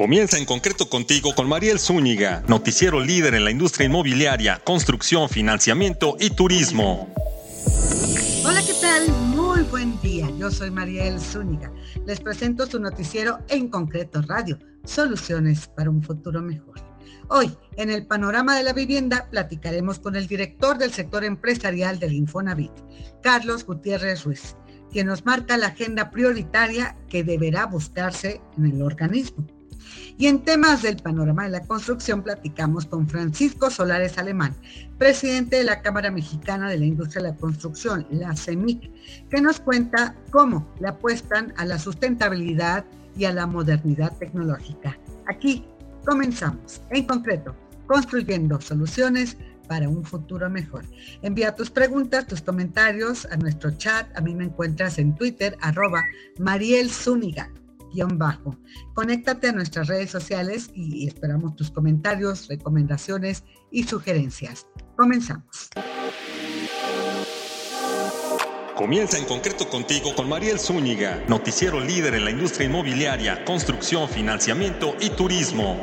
Comienza en concreto contigo con Mariel Zúñiga, noticiero líder en la industria inmobiliaria, construcción, financiamiento y turismo. Hola, ¿qué tal? Muy buen día. Yo soy Mariel Zúñiga. Les presento su noticiero en concreto radio, soluciones para un futuro mejor. Hoy, en el panorama de la vivienda, platicaremos con el director del sector empresarial del Infonavit, Carlos Gutiérrez Ruiz, quien nos marca la agenda prioritaria que deberá buscarse en el organismo. Y en temas del panorama de la construcción platicamos con Francisco Solares Alemán, presidente de la Cámara Mexicana de la Industria de la Construcción, la CEMIC, que nos cuenta cómo le apuestan a la sustentabilidad y a la modernidad tecnológica. Aquí comenzamos, en concreto, construyendo soluciones para un futuro mejor. Envía tus preguntas, tus comentarios a nuestro chat. A mí me encuentras en Twitter, arroba Mariel Zúñiga bajo. Conéctate a nuestras redes sociales y esperamos tus comentarios, recomendaciones y sugerencias. Comenzamos. Comienza en concreto contigo con Mariel Zúñiga, noticiero líder en la industria inmobiliaria, construcción, financiamiento y turismo.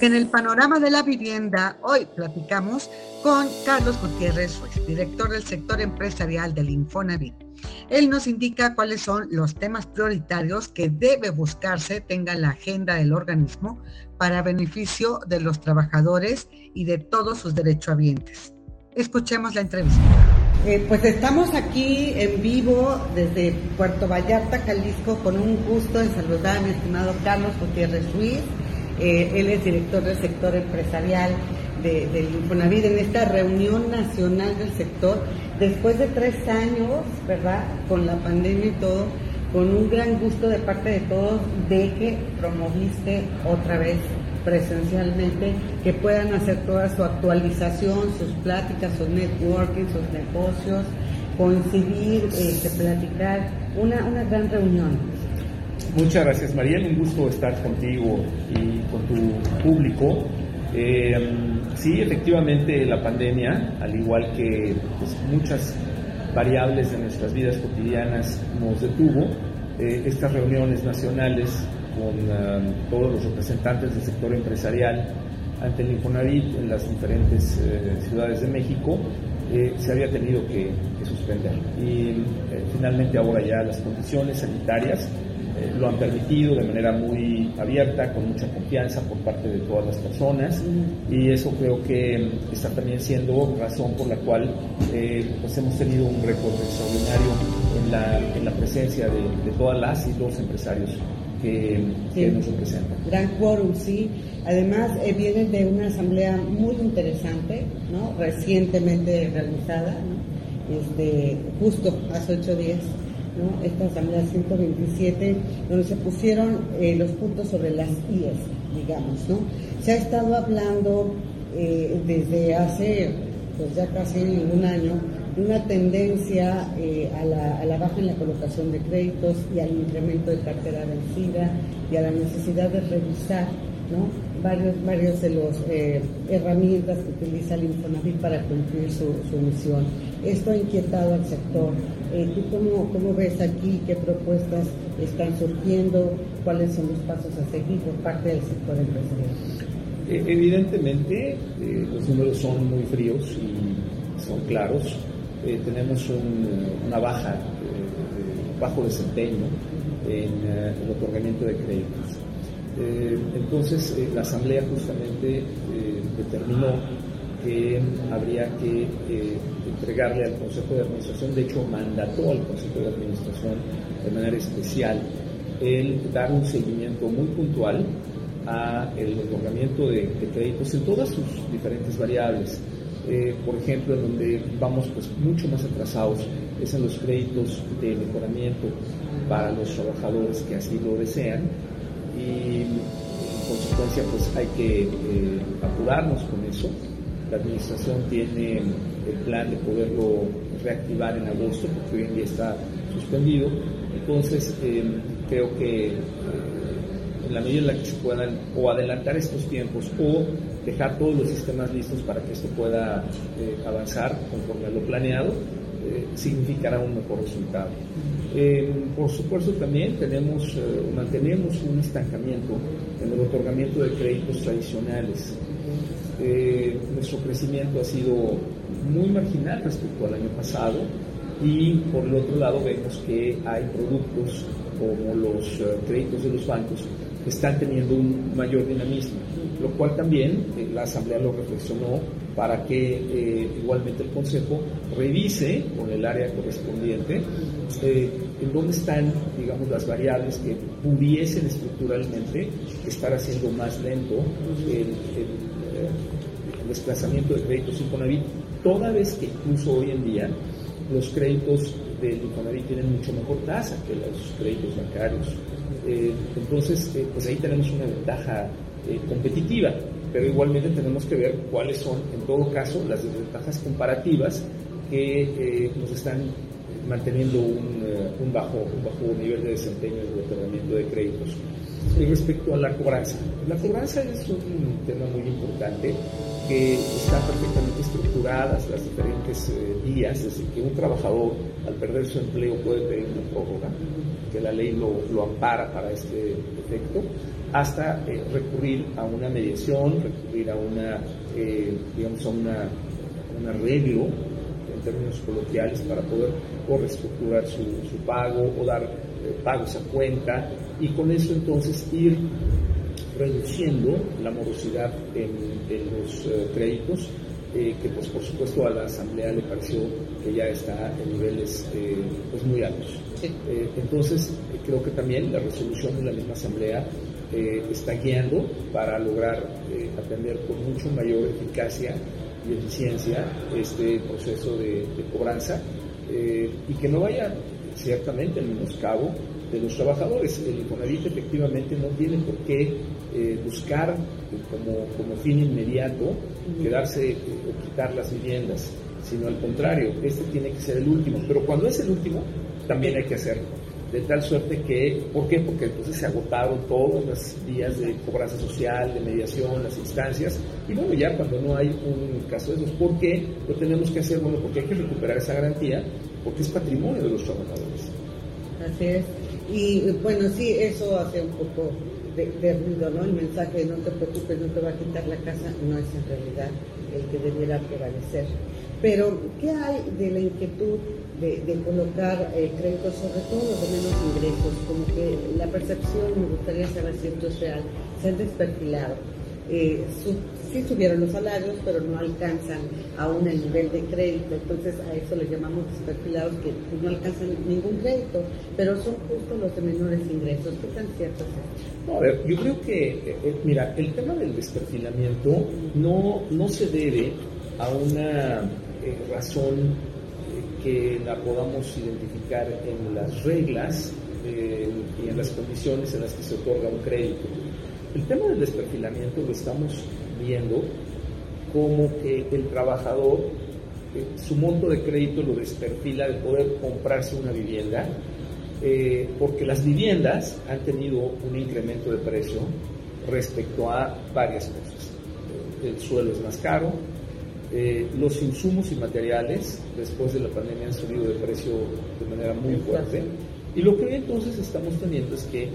En el panorama de la vivienda, hoy platicamos con Carlos Gutiérrez director del sector empresarial del Infonavit. Él nos indica cuáles son los temas prioritarios que debe buscarse tenga la agenda del organismo para beneficio de los trabajadores y de todos sus derechohabientes. Escuchemos la entrevista. Eh, pues estamos aquí en vivo desde Puerto Vallarta, Jalisco, con un gusto de saludar a mi estimado Carlos Gutiérrez Ruiz. Eh, él es director del sector empresarial del Infonavit en esta reunión nacional del sector, después de tres años, ¿verdad? Con la pandemia y todo, con un gran gusto de parte de todos de que promoviste otra vez presencialmente, que puedan hacer toda su actualización, sus pláticas, sus networking, sus negocios, coincidir, este, platicar, una, una gran reunión. Muchas gracias, Mariel. Un gusto estar contigo y con tu público. Eh, sí, efectivamente la pandemia, al igual que pues, muchas variables de nuestras vidas cotidianas, nos detuvo. Eh, estas reuniones nacionales con um, todos los representantes del sector empresarial ante el Infonavit en las diferentes eh, ciudades de México se había tenido que suspender. Y finalmente ahora ya las condiciones sanitarias eh, lo han permitido de manera muy abierta, con mucha confianza por parte de todas las personas y eso creo que está también siendo razón por la cual eh, pues hemos tenido un récord extraordinario en la, en la presencia de, todas las y los empresarios que, nos representan. Gran quórum, sí. Además, eh, vienen de una asamblea muy interesante, ¿no? recientemente realizada, ¿no? este, justo hace ocho días esta Asamblea 127, donde se pusieron eh, los puntos sobre las IES, digamos. ¿no? Se ha estado hablando eh, desde hace pues ya casi un año de una tendencia eh, a, la, a, la, baja en la colocación de créditos y al incremento de cartera vencida y a la necesidad de revisar ¿no? varios, varios de las herramientas que utiliza el Infonavit para cumplir su, su misión. Esto ha inquietado al sector. Eh, ¿Tú cómo, cómo, ves aquí qué propuestas están surgiendo? ¿Cuáles son los pasos a seguir por parte del sector empresarial? Eh, evidentemente, eh, los números son muy fríos y son claros. tenemos una baja, bajo desempeño en el otorgamiento de créditos. entonces, la Asamblea justamente determinó que habría que entregarle al Consejo de Administración, de hecho mandató al Consejo de Administración de manera especial el dar un seguimiento muy puntual a el otorgamiento de, créditos en todas sus diferentes variables. Eh, por ejemplo, en donde vamos pues mucho más atrasados es en los créditos de mejoramiento para los trabajadores que así lo desean y en consecuencia pues hay que eh, apurarnos con eso. La administración tiene el plan de poderlo reactivar en agosto, porque hoy en día está suspendido. Entonces, em, creo que eh, en la medida en la que se puedan o adelantar estos tiempos o dejar todos los sistemas listos para que esto pueda eh, avanzar conforme a lo planeado, significará un mejor resultado. por supuesto también tenemos, mantenemos un estancamiento en el otorgamiento de créditos tradicionales. Nuestro crecimiento ha sido muy marginal respecto al año pasado y por el otro lado vemos que hay productos como los eh, créditos de los bancos que están teniendo un mayor dinamismo, lo cual también eh, la Asamblea lo reflexionó para que eh, igualmente el Consejo revise con el área correspondiente en dónde están, digamos, las variables que pudiesen estructuralmente estar haciendo más lento el, el desplazamiento de créditos Infonavit, toda vez que incluso hoy en día los créditos del Infonavit tienen mucho mejor tasa que los créditos bancarios. Eh, entonces, eh, pues ahí tenemos una ventaja eh, competitiva, pero igualmente tenemos que ver cuáles son, en todo caso, las desventajas comparativas que nos están manteniendo un, bajo, un bajo nivel de desempeño el otorgamiento de créditos. Y respecto a la cobranza, la cobranza es un tema muy importante que están perfectamente estructuradas las diferentes eh, vías, desde que un trabajador al perder su empleo puede pedir una prórroga, que la ley lo, lo ampara para este efecto, hasta eh, recurrir a una mediación, recurrir a una, eh, digamos, a una, un arreglo términos coloquiales para poder o reestructurar su, su pago o dar pagos a cuenta y con eso entonces ir reduciendo la morosidad en, los eh, créditos, eh, que pues por supuesto a la Asamblea le pareció que ya está en niveles eh, pues muy altos. entonces creo que también la resolución de la misma Asamblea está guiando para lograr atender con mucho mayor eficacia y eficiencia este proceso de, de cobranza y que no vaya ciertamente en menoscabo de los trabajadores. El Infonavit efectivamente no tiene por qué eh, buscar eh, como, como, fin inmediato quedarse eh, o quitar las viviendas, sino al contrario, este tiene que ser el último. Pero cuando es el último, también hay que hacerlo. De tal suerte que, ¿por qué? Porque entonces se agotaron todas las vías de cobranza social, de mediación, las instancias. Y bueno, ya cuando no hay un caso de esos, ¿por qué lo tenemos que hacer? Bueno, porque hay que recuperar esa garantía, porque es patrimonio de los trabajadores. Así es. Y bueno, sí, eso hace un poco de, ruido, ¿no? El mensaje de no te preocupes, no te va a quitar la casa, no es en realidad el que debiera prevalecer. Pero, ¿qué hay de la inquietud de, colocar eh, créditos, sobre todo los de menos ingresos? Como que la percepción, me gustaría saber si esto es real, se han desperfilado. Eh, sí subieron los salarios, pero no alcanzan aún el nivel de crédito. Entonces a eso le llamamos desperfilados que pues, no alcanzan ningún crédito, pero son justo los de menores ingresos. ¿Qué tan cierto es? No, a ver, yo creo que, eh, eh, mira, el tema del desperfilamiento no, no se debe a una eh, razón que la podamos identificar en las reglas y en las condiciones en las que se otorga un crédito. El tema del desperfilamiento lo estamos viendo como que el trabajador, eh, su monto de crédito lo desperfila de poder comprarse una vivienda, eh, porque las viviendas han tenido un incremento de precio respecto a varias cosas. El suelo es más caro, eh, los insumos y materiales después de la pandemia han subido de precio de manera muy fuerte. Y lo que hoy entonces estamos teniendo es que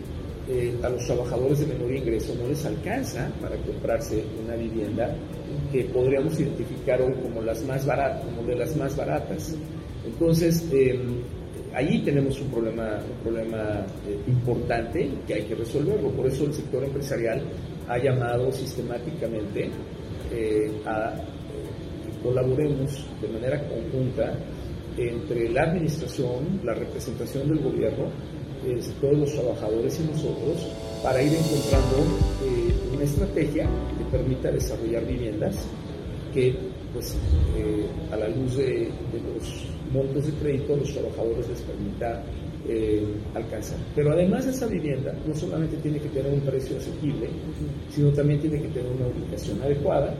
eh, a los trabajadores de menor ingreso no les alcanza para comprarse una vivienda que podríamos identificar hoy como las más baratas, como de las más baratas. Entonces, eh, ahí tenemos un problema, un problema eh, importante que hay que resolverlo. Por eso el sector empresarial ha llamado sistemáticamente a colaboremos de manera conjunta entre la administración, la representación del gobierno todos los trabajadores y nosotros para ir encontrando eh, una estrategia que permita desarrollar viviendas que pues eh, a la luz de, los montos de crédito los trabajadores les permita eh, alcanzar. Pero además esa vivienda no solamente tiene que tener un precio asequible, sino también tiene que tener una ubicación adecuada,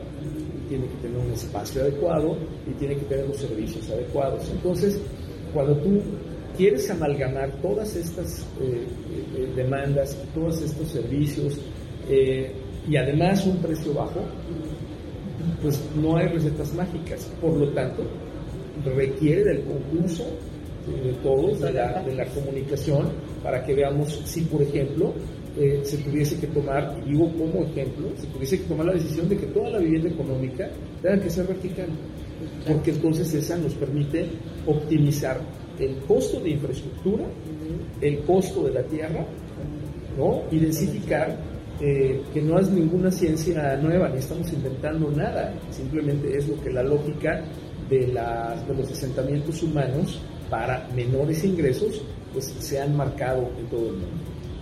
tiene que tener un espacio adecuado y tiene que tener los servicios adecuados. Entonces, cuando tú quieres amalgamar todas estas eh, eh, demandas, todos estos servicios eh, y además un precio bajo, pues no hay recetas mágicas. Por lo tanto, requiere del concurso de todos, de la, de la comunicación, para que veamos si, por ejemplo, eh, se tuviese que tomar, y digo como ejemplo, se tuviese que tomar la decisión de que toda la vivienda económica tenga que ser vertical, porque entonces esa nos permite optimizar el costo de infraestructura, el costo de la tierra, ¿no? y densificar eh, que no es ninguna ciencia nueva, ni estamos inventando nada, simplemente es lo que la lógica de, las, de los asentamientos humanos para menores ingresos pues se han marcado en todo el mundo.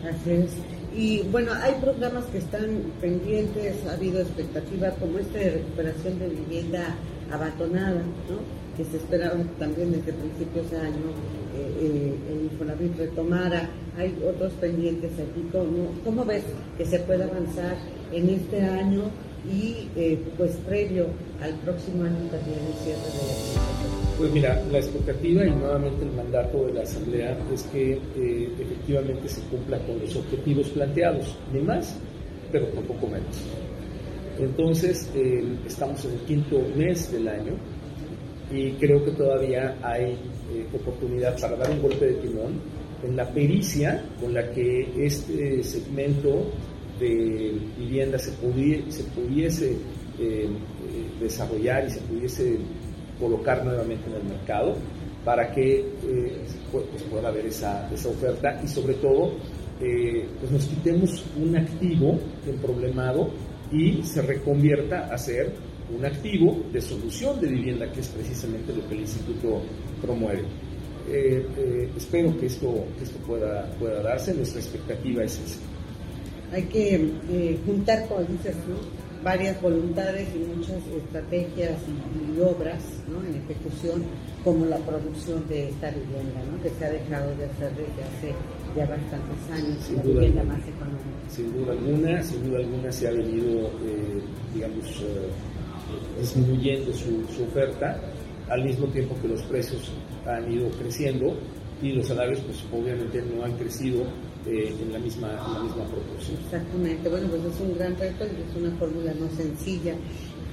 Así es. Y bueno, hay programas que están pendientes, ha habido expectativas como este de recuperación de vivienda abandonada, ¿no? que se esperaba también desde principios de año eh, eh, el Infonavit retomara. Hay otros pendientes aquí. ¿Cómo, ¿Cómo ves que se puede avanzar en este año y eh, pues previo al próximo año también el cierre de la Pues mira, la expectativa y nuevamente el mandato de la Asamblea es que eh, efectivamente se cumpla con los objetivos planteados, ni más, pero tampoco menos. Entonces, eh, estamos en el quinto mes del año y creo que todavía hay oportunidad para dar un golpe de timón en la pericia con la que este segmento de vivienda se, pudiese, se pudiese eh, desarrollar y se pudiese colocar nuevamente en el mercado para que eh, pues, pueda haber esa, esa, oferta y sobre todo eh, pues nos quitemos un activo problemado y se reconvierta a ser un activo de solución de vivienda, que es precisamente lo que el instituto promueve. espero que esto, esto pueda, pueda darse, nuestra expectativa es esa hay que eh, juntar, como dices tú, varias voluntades y muchas estrategias y, obras en ejecución, como la producción de esta vivienda, ¿no? que se ha dejado de hacer desde hace ya bastantes años, sin la vivienda más económica. Sin duda alguna, sin duda alguna se ha venido, eh, digamos, eh, disminuyendo su, su oferta, al mismo tiempo que los precios han ido creciendo y los salarios pues obviamente no han crecido eh, en, la misma, en la misma proporción. Exactamente, bueno, pues es un gran reto y es una fórmula no sencilla.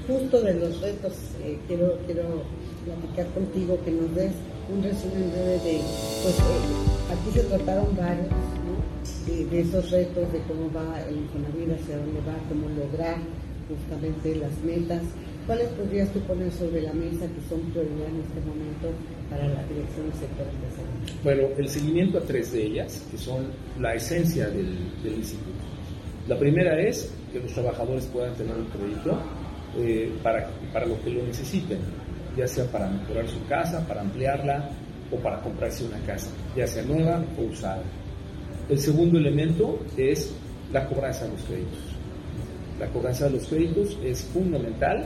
Justo de los retos, eh, quiero, quiero platicar contigo, que nos des un resumen breve de, pues eh, aquí se trataron varios, ¿no? de, esos retos, de cómo va el Infonavit, hacia dónde va, cómo lograr justamente las metas. ¿Cuáles podrías tú poner sobre la mesa que son prioridad en este momento para la dirección del sector empresarial? Bueno, el seguimiento a tres de ellas, que son la esencia del, instituto. La primera es que los trabajadores puedan tener un crédito eh, para, para lo que lo necesiten, ya sea para mejorar su casa, para ampliarla o para comprarse una casa, ya sea nueva o usada. El segundo elemento es la cobranza de los créditos. La cobranza de los créditos es fundamental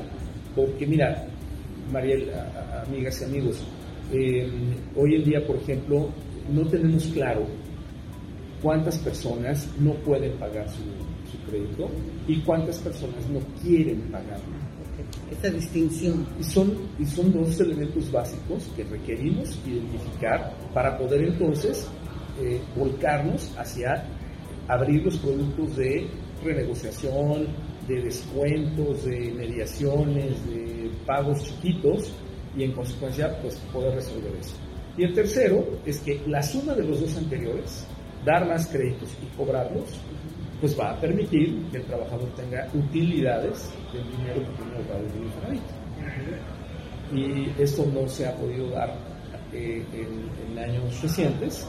porque mira, Mariel, amigas y amigos, eh, hoy en día, por ejemplo, no tenemos claro cuántas personas no pueden pagar su, crédito y cuántas personas no quieren pagarlo. Esta distinción. Y son, y son dos elementos básicos que requerimos identificar para poder entonces eh, volcarnos hacia abrir los productos de renegociación, de descuentos, de mediaciones, de pagos chiquitos y en consecuencia pues poder resolver eso. Y el tercero es que la suma de los dos anteriores, dar más créditos y cobrarlos, pues va a permitir que el trabajador tenga utilidades del dinero que tiene ahorrado en el Y esto no se ha podido dar eh, en, años recientes,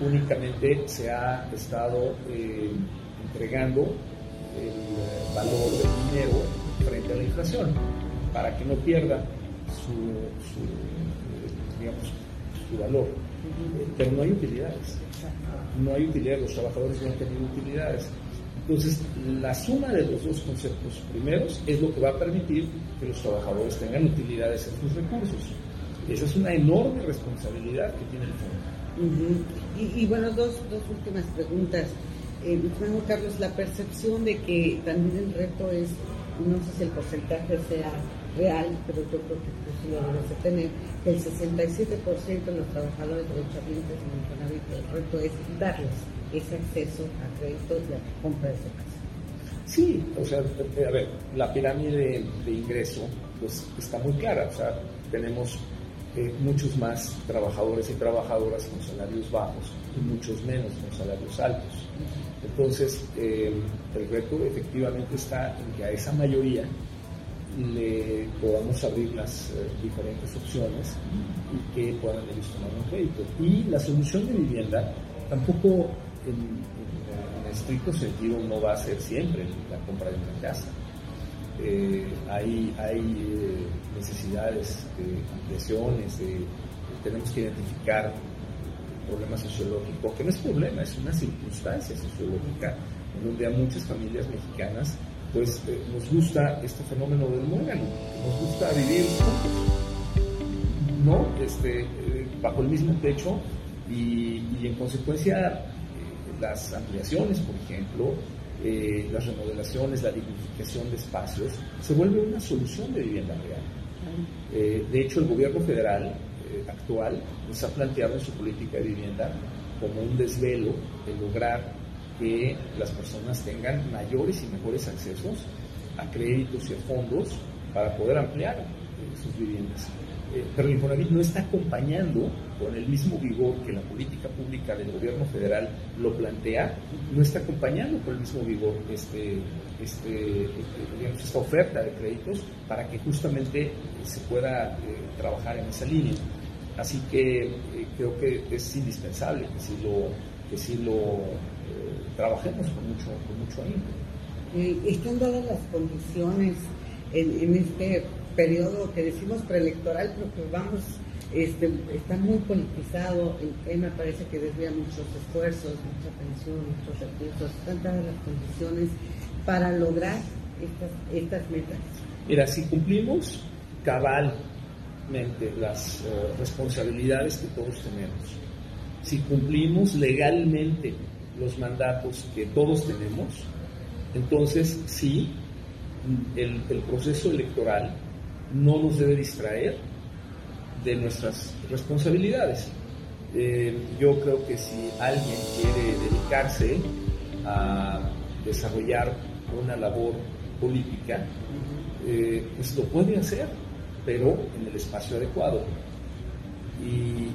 únicamente se ha estado eh, entregando el valor del dinero frente a la inflación, para que no pierda su, digamos, su valor. Pero no hay utilidades. No hay utilidades, los trabajadores no han tenido utilidades. Entonces, la suma de los dos conceptos primeros es lo que va a permitir que los trabajadores tengan utilidades en sus recursos. Esa es una enorme responsabilidad que tiene el fondo. y, y, bueno, dos, dos últimas preguntas eh, Carlos, la percepción de que también el reto es, no sé si el porcentaje sea real, pero yo creo que tú sí lo debes de tener, que el 67% de los trabajadores derechohabientes en Infonavit, el reto es darles ese acceso a crédito y a compra de su casa. Sí, o sea, eh, a ver, la pirámide de ingreso pues está muy clara, o sea, tenemos eh, muchos más trabajadores y trabajadoras con salarios bajos y muchos menos con salarios altos. Entonces, eh, el reto efectivamente está en que a esa mayoría le podamos abrir las eh, diferentes opciones y que puedan ellos tomar un crédito. Y la solución de vivienda tampoco en, estricto sentido no va a ser siempre la compra de una casa. Eh, hay, hay eh, necesidades de ampliaciones, tenemos que identificar problemas sociológicos, que no es problema, es una circunstancia sociológica en donde a muchas familias mexicanas pues eh, nos gusta este fenómeno del muégano, nos gusta vivir ¿no? Este, bajo el mismo techo y, en consecuencia las ampliaciones, por ejemplo, las remodelaciones, la dignificación de espacios, se vuelve una solución de vivienda real. de hecho, el gobierno federal actual nos ha planteado en su política de vivienda como un desvelo de lograr que las personas tengan mayores y mejores accesos a créditos y a fondos para poder ampliar eh, sus viviendas. Eh, pero el Infonavit no está acompañando con el mismo vigor que la política pública del gobierno federal lo plantea, no está acompañando con el mismo vigor este, este, este esta oferta de créditos para que justamente se pueda eh, trabajar en esa línea. Así que creo que es indispensable que si lo, que lo trabajemos con mucho, con mucho eh, están dadas las condiciones en, este periodo que decimos preelectoral, pero que vamos, este, está muy politizado, él me parece que desvía muchos esfuerzos, mucha atención, muchos recursos, están dadas las condiciones para lograr estas, estas metas. Mira, si cumplimos cabalmente las eh, responsabilidades que todos tenemos, si cumplimos legalmente los mandatos que todos tenemos, entonces sí, el, proceso electoral no nos debe distraer de nuestras responsabilidades. Eh, yo creo que si alguien quiere dedicarse a desarrollar una labor política, eh, pues lo puede hacer, pero en el espacio adecuado. Y, y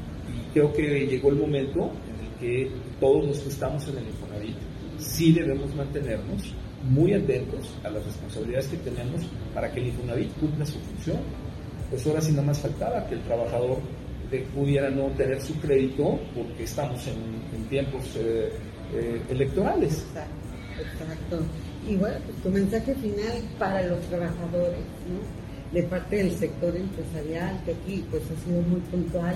creo que llegó el momento que todos los que estamos en el Infonavit sí debemos mantenernos muy atentos a las responsabilidades que tenemos para que el Infonavit cumpla su función. Pues ahora sí nada más faltaba que el trabajador pudiera no tener su crédito porque estamos en, tiempos eh, eh, electorales. Exacto, Y bueno, pues tu mensaje final para los trabajadores, ¿no? De parte del sector empresarial, que aquí pues ha sido muy puntual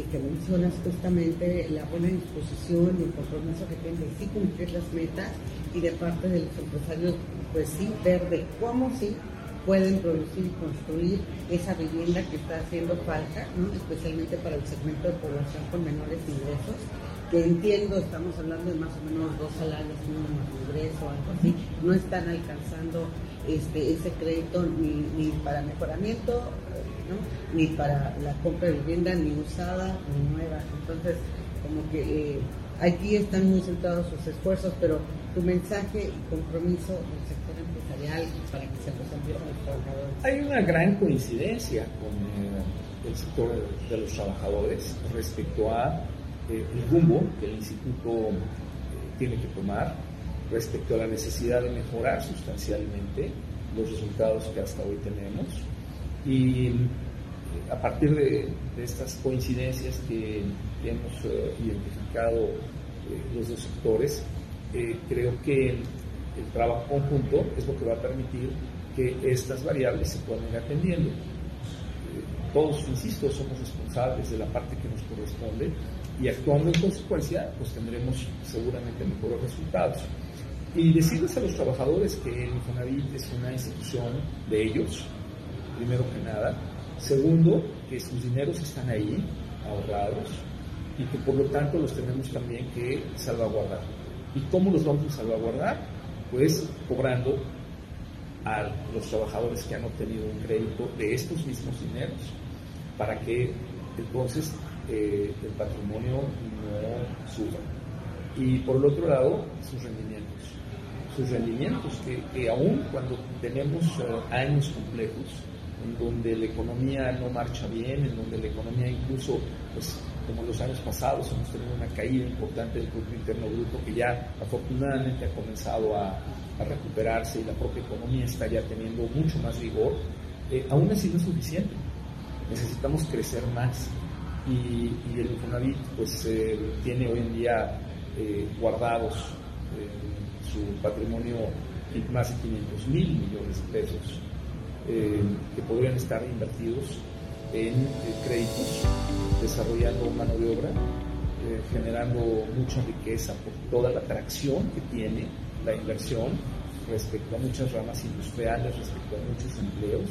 que mencionas justamente la buena disposición y el compromiso que tienen de sí cumplir las metas y de parte de los empresarios, pues sí, ver de cómo sí pueden producir y construir esa vivienda que está haciendo falta, especialmente para el segmento de población con menores ingresos, que entiendo, estamos hablando de más o menos dos salarios mínimos de ingreso, algo así, no están alcanzando este, ese crédito ni para mejoramiento ni para la compra de vivienda, ni usada, ni nueva. Entonces, como que eh, aquí están muy centrados sus esfuerzos, pero tu mensaje y compromiso del sector empresarial para que se los los trabajadores. Hay una gran coincidencia con eh, el sector de los trabajadores respecto a eh, el rumbo que el instituto tiene que tomar respecto a la necesidad de mejorar sustancialmente los resultados que hasta hoy tenemos y eh, a partir de, estas coincidencias que, hemos eh, identificado eh, los dos sectores, creo que el, trabajo conjunto es lo que va a permitir que estas variables se puedan ir atendiendo. todos, insisto, somos responsables de la parte que nos corresponde y actuando en consecuencia, pues tendremos seguramente mejores resultados. Y decirles a los trabajadores que el Infonavit es una institución de ellos, primero que nada. Segundo, que sus dineros están ahí, ahorrados, y que por lo tanto los tenemos también que salvaguardar. ¿Y cómo los vamos a salvaguardar? Pues cobrando a los trabajadores que han obtenido un crédito de estos mismos dineros, para que entonces eh, el patrimonio no suba. Y por el otro lado, sus rendimientos. Sus rendimientos que, aún cuando tenemos eh, años complejos, en donde la economía no marcha bien, en donde la economía incluso, pues como los años pasados, hemos tenido una caída importante del Producto Interno Bruto que ya afortunadamente ha comenzado a, recuperarse y la propia economía está ya teniendo mucho más vigor, eh, aún así no es suficiente. Necesitamos crecer más y, el Infonavit pues eh, tiene hoy en día eh, guardados su patrimonio más de 500 mil millones de pesos que podrían estar invertidos en créditos, desarrollando mano de obra, generando mucha riqueza por toda la atracción que tiene la inversión respecto a muchas ramas industriales, respecto a muchos empleos.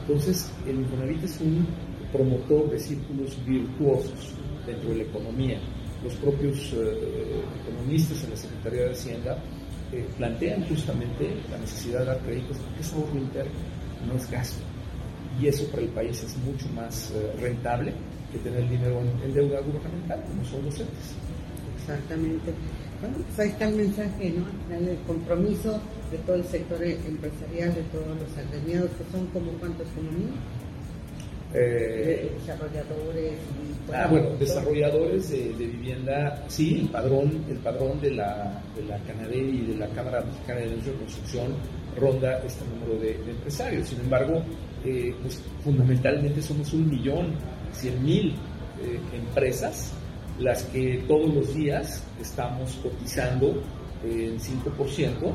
Entonces, el Infonavit es un promotor de círculos virtuosos dentro de la economía. Los propios eh, economistas en la Secretaría de Hacienda eh, plantean justamente la necesidad de dar créditos porque es ahorro interno, no es gasto. Y eso para el país es mucho más eh, rentable que tener dinero en, deuda gubernamental, como son los entes. Exactamente. Bueno, pues ahí está el mensaje, ¿no? El compromiso de todo el sector empresarial, de todos los agremiados, que son como cuántos como mil. Eh, desarrolladores y ah bueno desarrolladores de, vivienda sí el padrón el padrón de la de la y de la Cámara Mexicana de de Construcción ronda este número de, empresarios. Sin embargo eh, pues fundamentalmente somos un millón cien mil eh, empresas las que todos los días estamos cotizando en 5%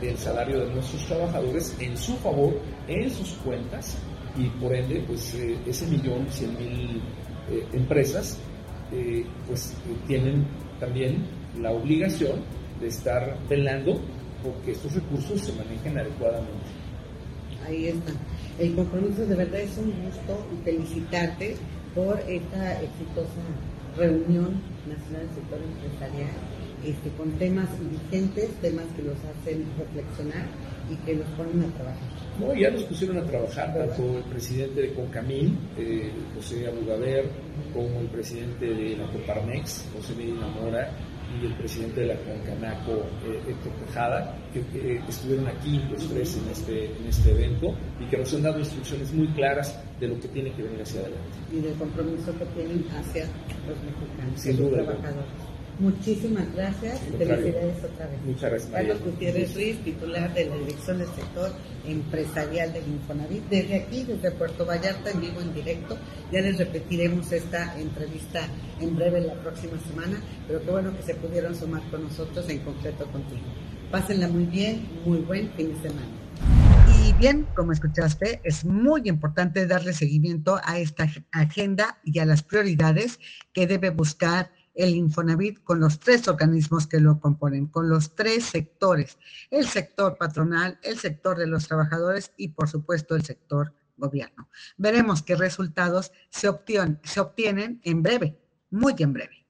del salario de nuestros trabajadores en su favor, en sus cuentas, y por ende, pues eh, ese millón, cien mil empresas, pues tienen también la obligación de estar velando porque estos recursos se manejen adecuadamente. Ahí está. El compromiso de verdad es un gusto y felicitarte por esta exitosa reunión nacional del sector empresarial este, con temas vigentes, temas que los hacen reflexionar y que los ponen a trabajar. No, ya nos pusieron a trabajar tanto el presidente de Concamín, eh, José Abugaber, como el presidente de la Coparmex, José Medina Mora, y el presidente de la Concanaco, eh, Héctor Tejada, que estuvieron aquí los tres en este, en este evento y que nos han dado instrucciones muy claras de lo que tiene que venir hacia adelante. Y del compromiso que tienen hacia los mexicanos, Sin los trabajadores. Muchísimas gracias y felicidades otra vez. Muchas gracias. Carlos Gutiérrez Ruiz, titular de la Dirección del Sector Empresarial del Infonavit. Desde aquí, desde Puerto Vallarta, en vivo, en directo. Ya les repetiremos esta entrevista en breve la próxima semana, pero qué bueno que se pudieron sumar con nosotros, en concreto contigo. Pásenla muy bien, muy buen fin de semana. Y bien, como escuchaste, es muy importante darle seguimiento a esta agenda y a las prioridades que debe buscar el Infonavit con los tres organismos que lo componen, con los tres sectores, el sector patronal, el sector de los trabajadores y por supuesto el sector gobierno. Veremos qué resultados se obtienen, se obtienen en breve, muy en breve.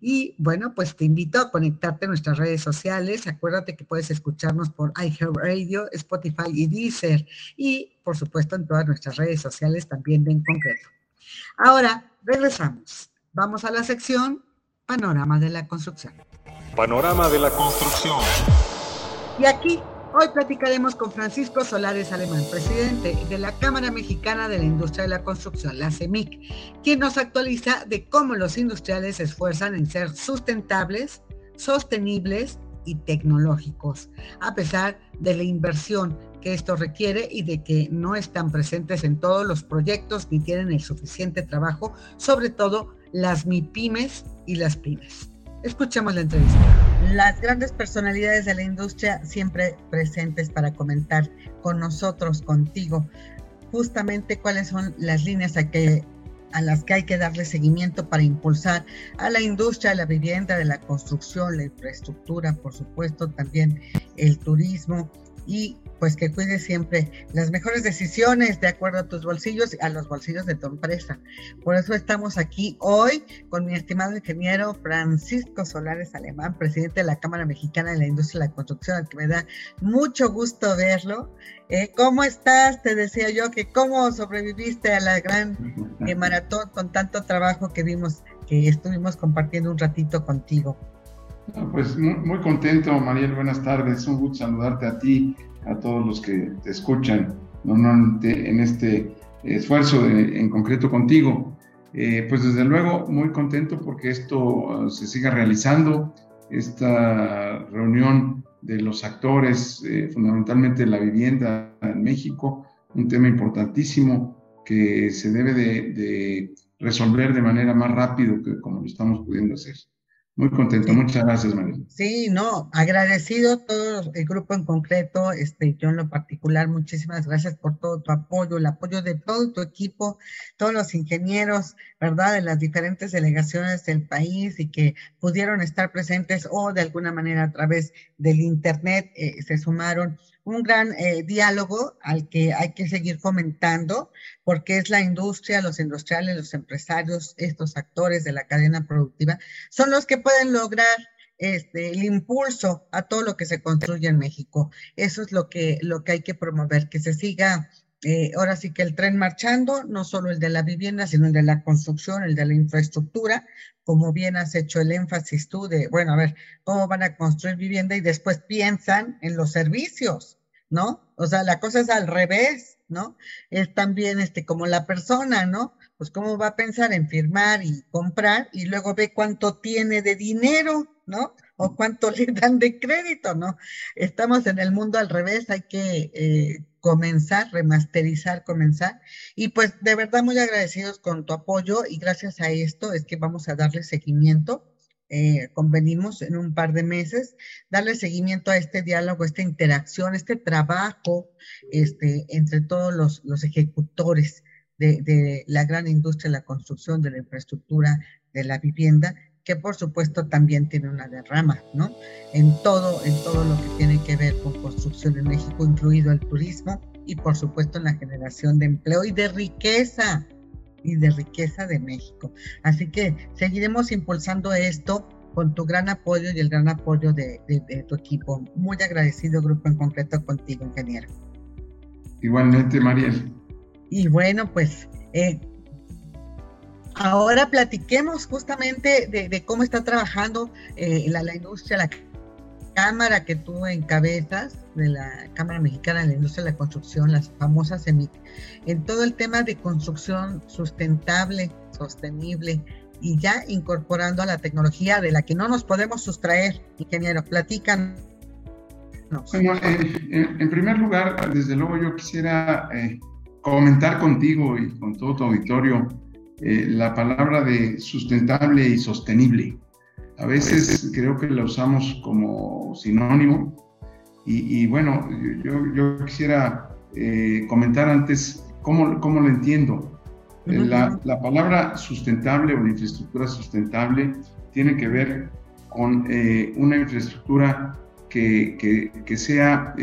Y bueno, pues te invito a conectarte a nuestras redes sociales. Acuérdate que puedes escucharnos por iHeartRadio, Spotify y Deezer. Y por supuesto en todas nuestras redes sociales también en concreto. Ahora, regresamos. Vamos a la sección Panorama de la Construcción. Panorama de la Construcción. Y aquí hoy platicaremos con Francisco Solares Alemán, presidente de la Cámara Mexicana de la Industria de la Construcción, la CEMIC, quien nos actualiza de cómo los industriales se esfuerzan en ser sustentables, sostenibles y tecnológicos, a pesar de la inversión que esto requiere y de que no están presentes en todos los proyectos ni tienen el suficiente trabajo, sobre todo las MIPIMES y las pymes. Escuchemos la entrevista. Las grandes personalidades de la industria siempre presentes para comentar con nosotros, contigo, justamente cuáles son las líneas a, que, a las que hay que darle seguimiento para impulsar a la industria de la vivienda, de la construcción, la infraestructura, por supuesto, también el turismo y pues que cuide siempre las mejores decisiones de acuerdo a tus bolsillos y a los bolsillos de tu empresa. Por eso estamos aquí hoy con mi estimado ingeniero Francisco Solares Alemán, presidente de la Cámara Mexicana de la Industria de la Construcción, que me da mucho gusto verlo. Eh, ¿Cómo estás? Te decía yo que cómo sobreviviste a la gran eh, maratón con tanto trabajo que vimos, que estuvimos compartiendo un ratito contigo. Pues muy, contento, Mariel, buenas tardes. Un gusto saludarte a ti a todos los que te escuchan. normalmente en este esfuerzo en concreto contigo. Eh, pues desde luego muy contento porque esto uh, se siga realizando, esta reunión de los actores, eh, fundamentalmente la vivienda en México, un tema importantísimo que se debe de, de resolver de manera más rápido que como lo estamos pudiendo hacer. Muy contento, muchas gracias, María. Sí, no, agradecido todo el grupo en concreto, este, yo en lo particular, muchísimas gracias por todo tu apoyo, el apoyo de todo tu equipo, todos los ingenieros, ¿verdad?, de las diferentes delegaciones del país y que pudieron estar presentes o de alguna manera a través del Internet eh, se sumaron un gran eh, diálogo al que hay que seguir fomentando, porque es la industria, los industriales, los empresarios, estos actores de la cadena productiva, son los que pueden lograr este, el impulso a todo lo que se construye en México. Eso es lo que, lo que hay que promover, que se siga eh, ahora sí que el tren marchando, no solo el de la vivienda, sino el de la construcción, el de la infraestructura, como bien has hecho el énfasis tú de, bueno, a ver, ¿cómo van a construir vivienda? Y después piensan en los servicios, ¿no? O sea, la cosa es al revés, ¿no? Es también este, como la persona, ¿no? Pues cómo va a pensar en firmar y comprar y luego ve cuánto tiene de dinero, ¿no? O cuánto le dan de crédito, ¿no? Estamos en el mundo al revés, hay que eh, comenzar, remasterizar, comenzar. Y pues de verdad muy agradecidos con tu apoyo y gracias a esto es que vamos a darle seguimiento. Eh, convenimos en un par de meses darle seguimiento a este diálogo, esta interacción, este trabajo este, entre todos los, los ejecutores de, de, la gran industria de la construcción, de la infraestructura, de la vivienda, que por supuesto también tiene una derrama, ¿no? En todo, en todo lo que tiene que ver con construcción en México, incluido el turismo y por supuesto en la generación de empleo y de riqueza y de riqueza de México. Así que seguiremos impulsando esto con tu gran apoyo y el gran apoyo de, de, tu equipo. Muy agradecido, grupo en concreto, contigo, ingeniero. Igualmente, Mariel. Y bueno, pues eh, Ahora platiquemos justamente de, cómo está trabajando eh, la, industria, la cámara que tú encabezas, de la Cámara Mexicana de la Industria de la Construcción, las famosas EMIC, en todo el tema de construcción sustentable, sostenible y ya incorporando a la tecnología de la que no nos podemos sustraer. Ingeniero, platican. Bueno, eh, en, primer lugar, desde luego yo quisiera eh, comentar contigo y con todo tu auditorio eh, la palabra de sustentable y sostenible. A veces creo que la usamos como sinónimo y, bueno, yo, yo quisiera eh, comentar antes cómo, cómo lo entiendo. Eh, la, la, palabra sustentable o la infraestructura sustentable tiene que ver con una infraestructura que, que, que sea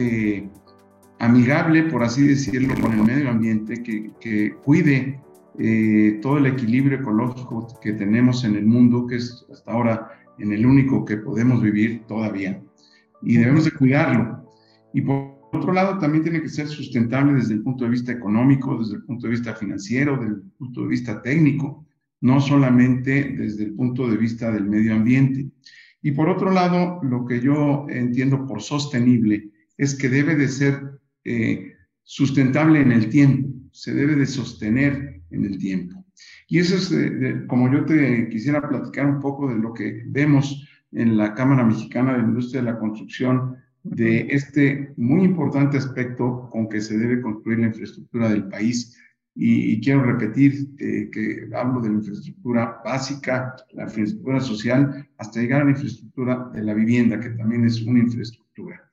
amigable, por así decirlo, con el medio ambiente, que, que cuide eh, todo el equilibrio ecológico que tenemos en el mundo, que es hasta ahora en el único que podemos vivir todavía, y debemos de cuidarlo. Y por otro lado, también tiene que ser sustentable desde el punto de vista económico, desde el punto de vista financiero, desde el punto de vista técnico, no solamente desde el punto de vista del medio ambiente. Y por otro lado, lo que yo entiendo por sostenible es que debe de ser eh, sustentable en el tiempo, se debe de sostener en el tiempo. Y eso es como yo te quisiera platicar un poco de lo que vemos en la Cámara Mexicana de la Industria de la Construcción, de este muy importante aspecto con que se debe construir la infraestructura del país. Y, quiero repetir eh, que hablo de la infraestructura básica, la infraestructura social, hasta llegar a la infraestructura de la vivienda, que también es una infraestructura.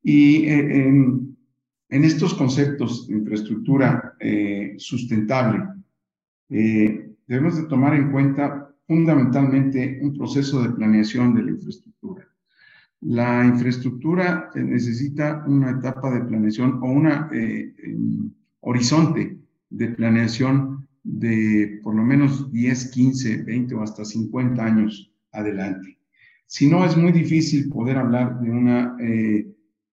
Y eh, en, en estos conceptos de infraestructura eh, sustentable, eh, debemos de tomar en cuenta fundamentalmente un proceso de planeación de la infraestructura. La infraestructura eh, necesita una etapa de planeación o un horizonte de planeación de por lo menos 10, 15, 20 o hasta 50 años adelante. Si no, es muy difícil poder hablar de una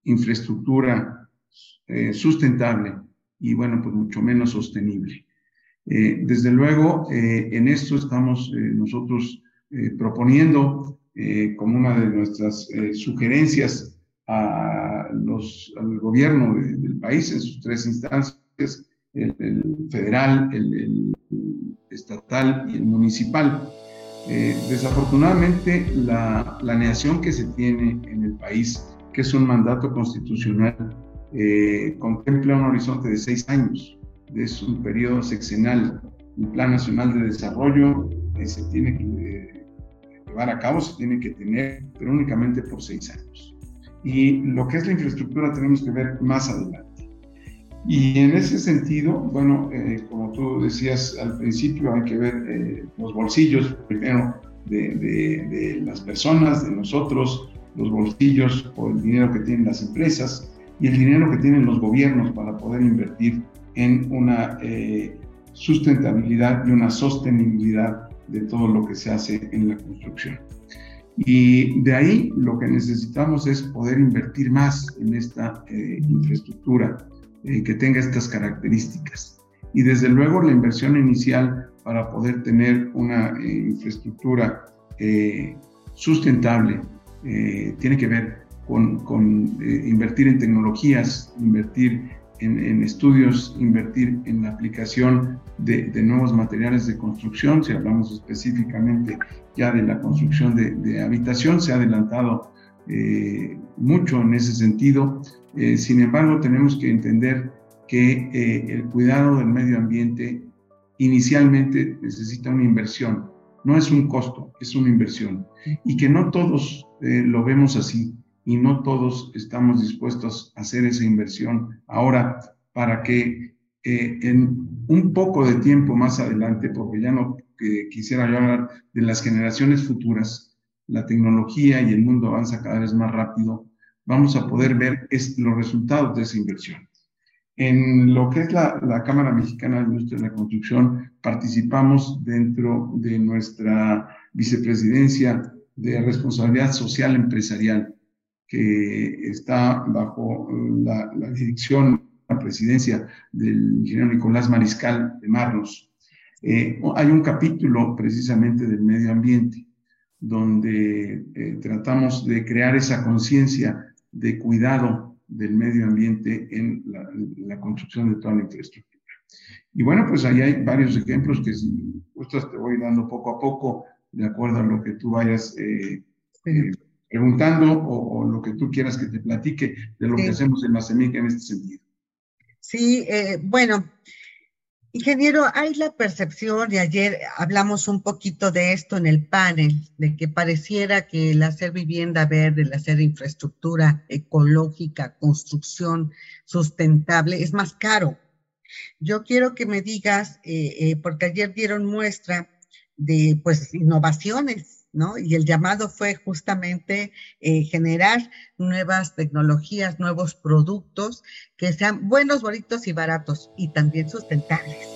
infraestructura eh, sustentable y, bueno, pues mucho menos sostenible. Eh, desde luego, eh, en esto estamos nosotros proponiendo como una de nuestras sugerencias a los, al gobierno del país en sus tres instancias, el, federal, el, estatal y el municipal. Desafortunadamente, la planeación que se tiene en el país, que es un mandato constitucional, eh, contempla un horizonte de seis años, es un periodo sexenal. El Plan Nacional de Desarrollo eh, se tiene que llevar a cabo, se tiene que tener, pero únicamente por seis años. Y lo que es la infraestructura tenemos que ver más adelante. Y en ese sentido, bueno, eh, como tú decías al principio, hay que ver eh, los bolsillos primero de, las personas, de nosotros, los bolsillos o el dinero que tienen las empresas y el dinero que tienen los gobiernos para poder invertir en una eh, sustentabilidad y una sostenibilidad de todo lo que se hace en la construcción. Y de ahí lo que necesitamos es poder invertir más en esta infraestructura eh, que tenga estas características. Y desde luego la inversión inicial para poder tener una eh, infraestructura eh, sustentable tiene que ver con, con invertir en tecnologías, invertir en, estudios, invertir en la aplicación de, de, nuevos materiales de construcción. Si hablamos específicamente ya de la construcción de, habitación, se ha adelantado mucho en ese sentido. Eh, sin embargo, tenemos que entender que eh, el cuidado del medio ambiente inicialmente necesita una inversión. No es un costo, es una inversión. Y que no todos eh, lo vemos así y no todos estamos dispuestos a hacer esa inversión ahora para que en un poco de tiempo más adelante, porque ya no quisiera hablar de las generaciones futuras, la tecnología y el mundo avanza cada vez más rápido, vamos a poder ver es, los resultados de esa inversión. En lo que es la, la, Cámara Mexicana de Industria de la Construcción, participamos dentro de nuestra vicepresidencia de responsabilidad social empresarial, que está bajo la, la dirección, la presidencia del ingeniero Nicolás Mariscal de Marlos. Eh, hay un capítulo precisamente del medio ambiente, donde eh, tratamos de crear esa conciencia de cuidado del medio ambiente en la, construcción de toda la infraestructura. Y bueno, pues ahí hay varios ejemplos que si gustas te voy dando poco a poco, de acuerdo a lo que tú vayas eh, eh, preguntando o, lo que tú quieras que te platique de lo que hacemos en la semilla en este sentido. Sí, eh, bueno, Ingeniero, hay la percepción, y ayer hablamos un poquito de esto en el panel, de que pareciera que el hacer vivienda verde, el hacer infraestructura ecológica, construcción sustentable es más caro. Yo quiero que me digas, eh, eh, porque ayer dieron muestra de pues innovaciones y el llamado fue justamente eh, generar nuevas tecnologías, nuevos productos que sean buenos, bonitos y baratos y también sustentables.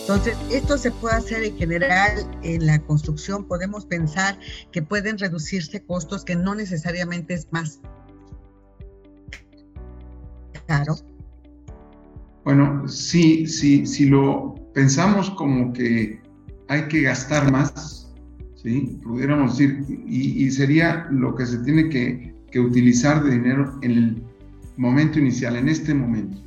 Entonces, esto se puede hacer en general en la construcción. Podemos pensar que pueden reducirse costos que no necesariamente es más caro. Bueno, sí, sí, si lo pensamos como que hay que gastar más, ¿sí? Pudiéramos decir, y, sería lo que se tiene que, utilizar de dinero en el momento inicial, en este momento.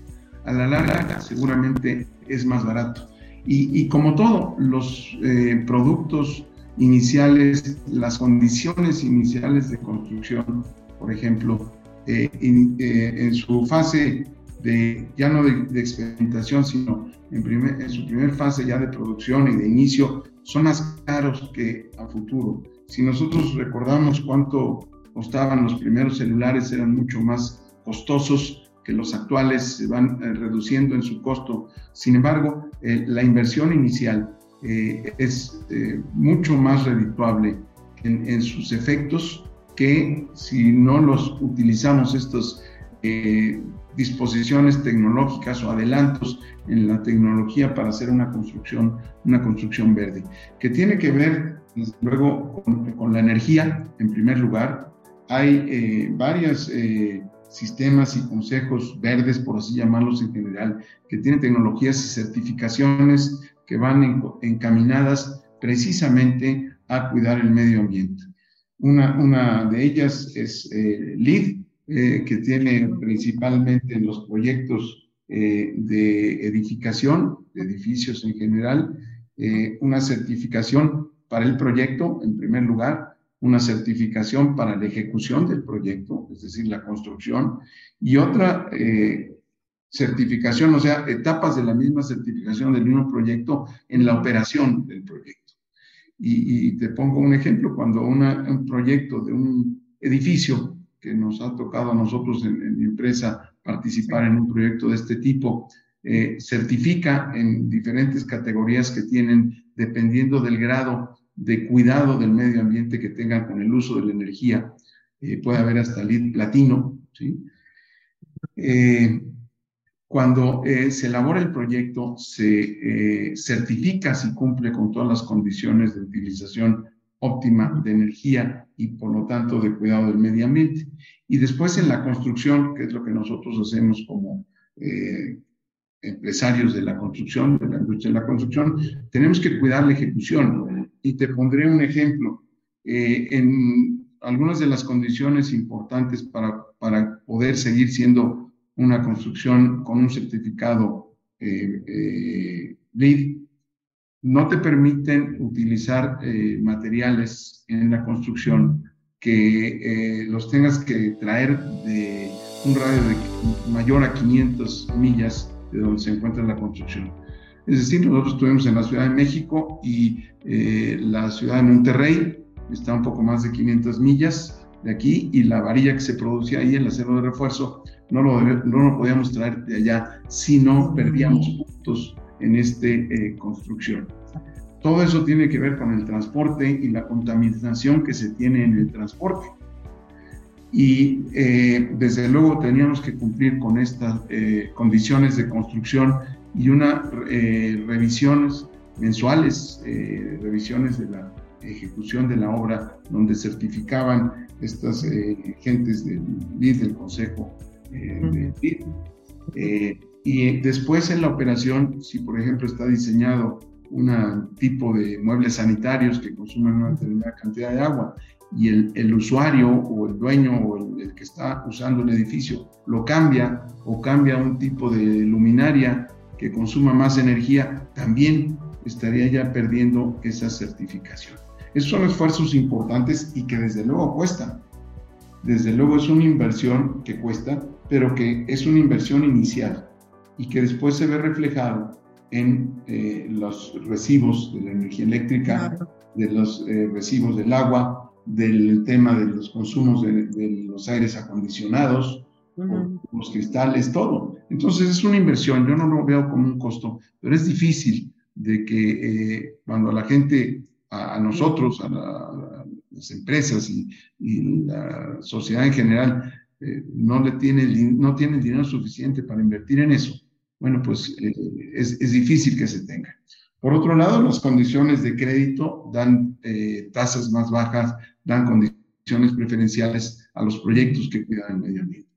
A la larga seguramente es más barato. Y, como todo, los eh, productos iniciales, las condiciones iniciales de construcción, por ejemplo, eh, eh, en su fase de, ya no de, experimentación, sino en, en su primer fase ya de producción y de inicio, son más caros que a futuro. Si nosotros recordamos cuánto costaban los primeros celulares, eran mucho más costosos que los actuales, se van eh, reduciendo en su costo. Sin embargo, eh, la inversión inicial eh, es mucho más redituable en, en, sus efectos que si no los utilizamos estos disposiciones tecnológicas o adelantos en la tecnología para hacer una construcción, una construcción verde, que tiene que ver, luego, con, la energía, en primer lugar. Hay eh, varios eh, sistemas y consejos verdes, por así llamarlos en general, que tienen tecnologías y certificaciones que van encaminadas precisamente a cuidar el medio ambiente. Una, una de ellas es eh, LEED, eh, que tiene principalmente en los proyectos eh, de edificación, de edificios en general, eh, una certificación para el proyecto, en primer lugar, una certificación para la ejecución del proyecto, es decir, la construcción, y otra certificación, o sea, etapas de la misma certificación del mismo proyecto en la operación del proyecto. Y, te pongo un ejemplo, cuando un proyecto de un edificio que nos ha tocado a nosotros en, mi empresa participar en un proyecto de este tipo, eh, certifica en diferentes categorías que tienen, dependiendo del grado de cuidado del medio ambiente que tengan con el uso de la energía. Eh, puede haber hasta LEED platino, ¿sí? Eh, cuando se elabora el proyecto, se certifica si cumple con todas las condiciones de utilización óptima de energía y por lo tanto de cuidado del medio ambiente. Y después en la construcción, que es lo que nosotros hacemos como eh, empresarios de la construcción, de la industria de la construcción, tenemos que cuidar la ejecución. Y te pondré un ejemplo. Eh, en algunas de las condiciones importantes para, para poder seguir siendo una construcción con un certificado eh, eh no te permiten utilizar eh, materiales en la construcción que eh, los tengas que traer de un radio de mayor a 500 millas de donde se encuentra la construcción. Es decir, nosotros estuvimos en la Ciudad de México y eh, la ciudad de Monterrey está un poco más de 500 millas de aquí y la varilla que se producía ahí, el acero de refuerzo, no lo, no lo podíamos traer de allá si no perdíamos puntos en esta eh, construcción. Todo eso tiene que ver con el transporte y la contaminación que se tiene en el transporte. Y eh, desde luego teníamos que cumplir con estas eh, condiciones de construcción y unas revisiones mensuales, revisiones de la ejecución de la obra, donde certificaban estas gentes del BID, del Consejo del BID, y después en la operación, si por ejemplo está diseñado un tipo de muebles sanitarios que consumen una determinada cantidad de agua y el, el usuario o el dueño o el, que está usando el edificio lo cambia o cambia un tipo de luminaria que consuma más energía, también estaría ya perdiendo esa certificación. Esos son esfuerzos importantes y que desde luego cuestan. Desde luego es una inversión que cuesta, pero que es una inversión inicial y que después se ve reflejado en eh, los recibos de la energía eléctrica, de los eh, recibos del agua, del tema de los consumos de, los aires acondicionados, los cristales, todo. Entonces es una inversión, yo no lo veo como un costo, pero es difícil de que eh, cuando la gente, a, nosotros, a, las empresas y, y, la sociedad en general, no le tiene, no tiene dinero suficiente para invertir en eso, bueno, pues eh, es, es, difícil que se tenga. Por otro lado, las condiciones de crédito dan eh, tasas más bajas, dan condiciones preferenciales a los proyectos que cuidan el medio ambiente.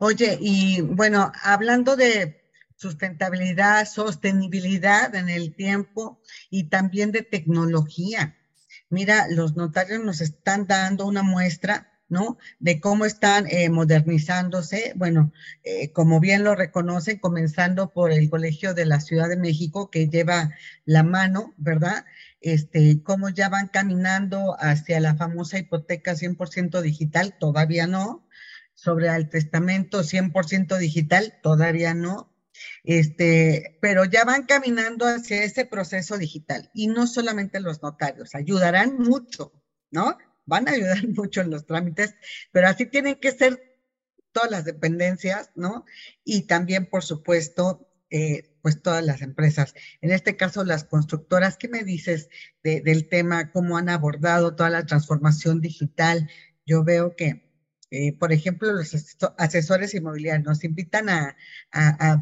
Oye, y bueno, hablando de sustentabilidad, sostenibilidad en el tiempo y también de tecnología. Mira, los notarios nos están dando una muestra ¿no? De cómo están eh, modernizándose, bueno, eh, como bien lo reconocen, comenzando por el Colegio de la Ciudad de México, que lleva la mano, ¿verdad? Este, cómo ya van caminando hacia la famosa hipoteca 100% digital, todavía no. Sobre el testamento 100% digital, todavía no. Este, pero ya van caminando hacia ese proceso digital y no solamente los notarios, ayudarán mucho, ¿no? Van a ayudar mucho en los trámites, pero así tienen que ser todas las dependencias, ¿no? Y también, por supuesto, eh, pues todas las empresas. En este caso, las constructoras, ¿qué me dices del tema, cómo han abordado toda la transformación digital? Yo veo que, eh, por ejemplo, los asesores inmobiliarios nos invitan a,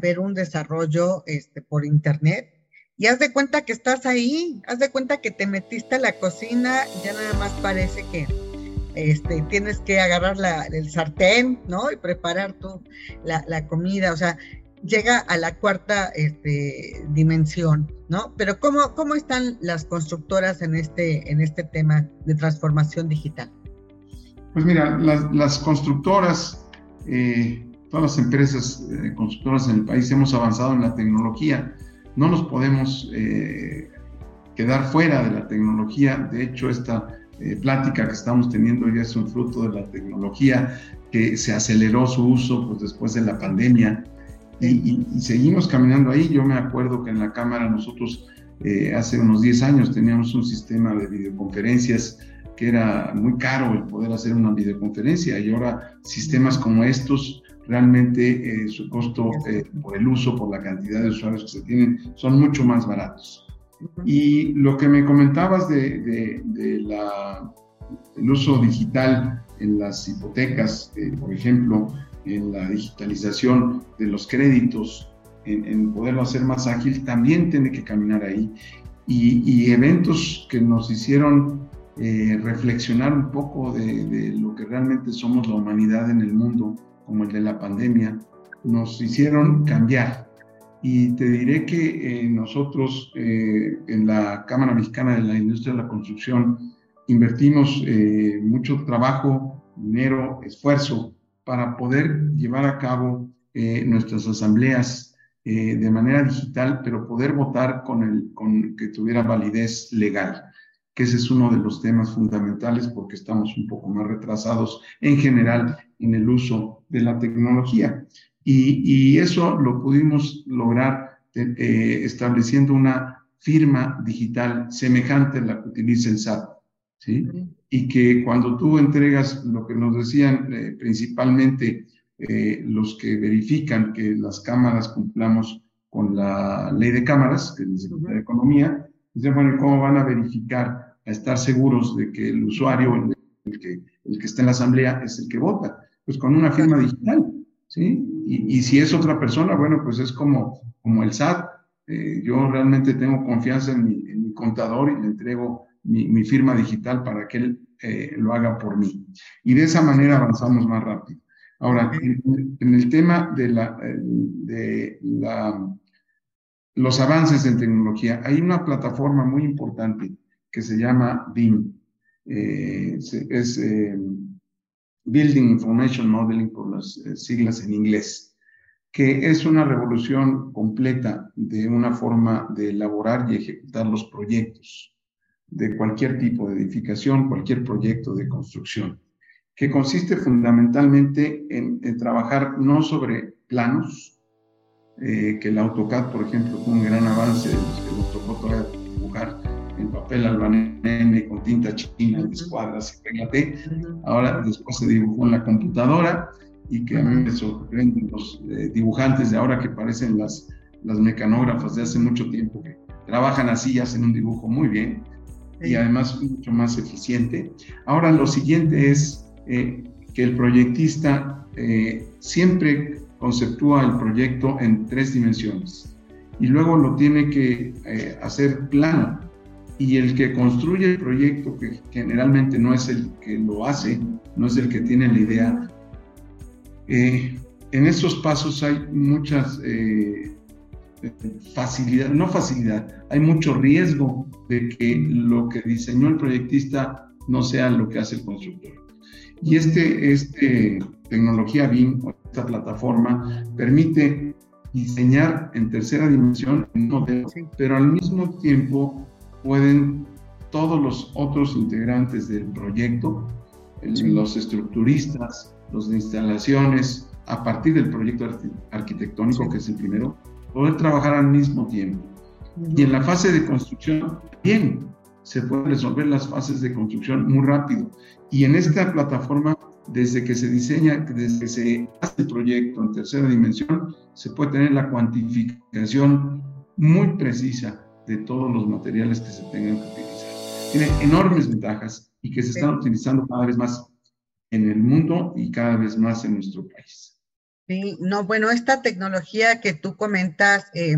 ver un desarrollo este, por Internet y haz de cuenta que estás ahí, haz de cuenta que te metiste a la cocina, ya nada más parece que este, tienes que agarrar la, el sartén, ¿no? Y preparar tú la, la, comida, o sea, llega a la cuarta este, dimensión, ¿no? Pero ¿cómo, ¿cómo están las constructoras en este, en este tema de transformación digital? Pues mira, las, constructoras, eh, todas las empresas eh, constructoras en el país hemos avanzado en la tecnología. No nos podemos eh, quedar fuera de la tecnología. De hecho, esta plática que estamos teniendo ya es un fruto de la tecnología que se aceleró su uso pues, después de la pandemia. Y, seguimos caminando ahí. Yo me acuerdo que en la Cámara nosotros hace unos 10 años teníamos un sistema de videoconferencias que era muy caro el poder hacer una videoconferencia y ahora sistemas como estos realmente eh, su costo eh, por el uso, por la cantidad de usuarios que se tienen, son mucho más baratos. Y lo que me comentabas de, de, la, el uso digital en las hipotecas, eh, por ejemplo, en la digitalización de los créditos, en, en, poderlo hacer más ágil, también tiene que caminar ahí. Y, y eventos que nos hicieron eh, reflexionar un poco de, lo que realmente somos la humanidad en el mundo, como el de la pandemia, nos hicieron cambiar. Y te diré que eh, nosotros eh, en la Cámara Mexicana de la Industria de la Construcción invertimos mucho trabajo, dinero, esfuerzo para poder llevar a cabo nuestras asambleas de manera digital, pero poder votar con, el, con que tuviera validez legal que ese es uno de los temas fundamentales porque estamos un poco más retrasados en general en el uso de la tecnología. Y, eso lo pudimos lograr eh, estableciendo una firma digital semejante a la que utiliza el SAT. ¿sí? Y que cuando tú entregas lo que nos decían eh, principalmente eh, los que verifican que las cámaras cumplamos con la ley de cámaras, que es la Secretaría de Economía, dicen, bueno, ¿cómo van a verificar a estar seguros de que el usuario, el, que, el que está en la asamblea, es el que vota. Pues con una firma digital, ¿sí? Y, y si es otra persona, bueno, pues es como, como el SAT. Eh, yo realmente tengo confianza en mi, en mi contador y le entrego mi, mi, firma digital para que él eh, lo haga por mí. Y de esa manera avanzamos más rápido. Ahora, en, en el tema de, la, de la, los avances en tecnología, hay una plataforma muy importante que se llama BIM. Eh, es eh, Building Information Modeling por las eh, siglas en inglés, que es una revolución completa de una forma de elaborar y ejecutar los proyectos de cualquier tipo de edificación, cualquier proyecto de construcción, que consiste fundamentalmente en, trabajar no sobre planos, que el AutoCAD, por ejemplo, fue un gran avance, nos tocó todavía dibujar, en papel albanene con tinta china, en escuadras y pégate. Ahora después se dibujó en la computadora y que a mí me sorprenden los eh, dibujantes de ahora que parecen las, las mecanógrafas de hace mucho tiempo que trabajan así y hacen un dibujo muy bien y además mucho más eficiente. Ahora lo siguiente es eh, que el proyectista eh, siempre conceptúa el proyecto en tres dimensiones y luego lo tiene que hacer plano y el que construye el proyecto, que generalmente no es el que lo hace, no es el que tiene la idea, eh, en esos pasos hay muchas eh, facilidad, no facilidad, hay mucho riesgo de que lo que diseñó el proyectista no sea lo que hace el constructor. Y este, este tecnología BIM, esta plataforma, permite diseñar en tercera dimensión pero al mismo tiempo pueden todos los otros integrantes del proyecto, los estructuristas, los de instalaciones, a partir del proyecto arquitectónico, que es el primero, poder trabajar al mismo tiempo. Y en la fase de construcción, bien, se pueden resolver las fases de construcción muy rápido. Y en esta plataforma, desde que se diseña, desde que se hace el proyecto en tercera dimensión, se puede tener la cuantificación muy precisa de todos los materiales que se tengan que utilizar. Tiene enormes ventajas y que se están utilizando cada vez más en el mundo y cada vez más en nuestro país. Sí, no, bueno, esta tecnología que tú comentas, eh,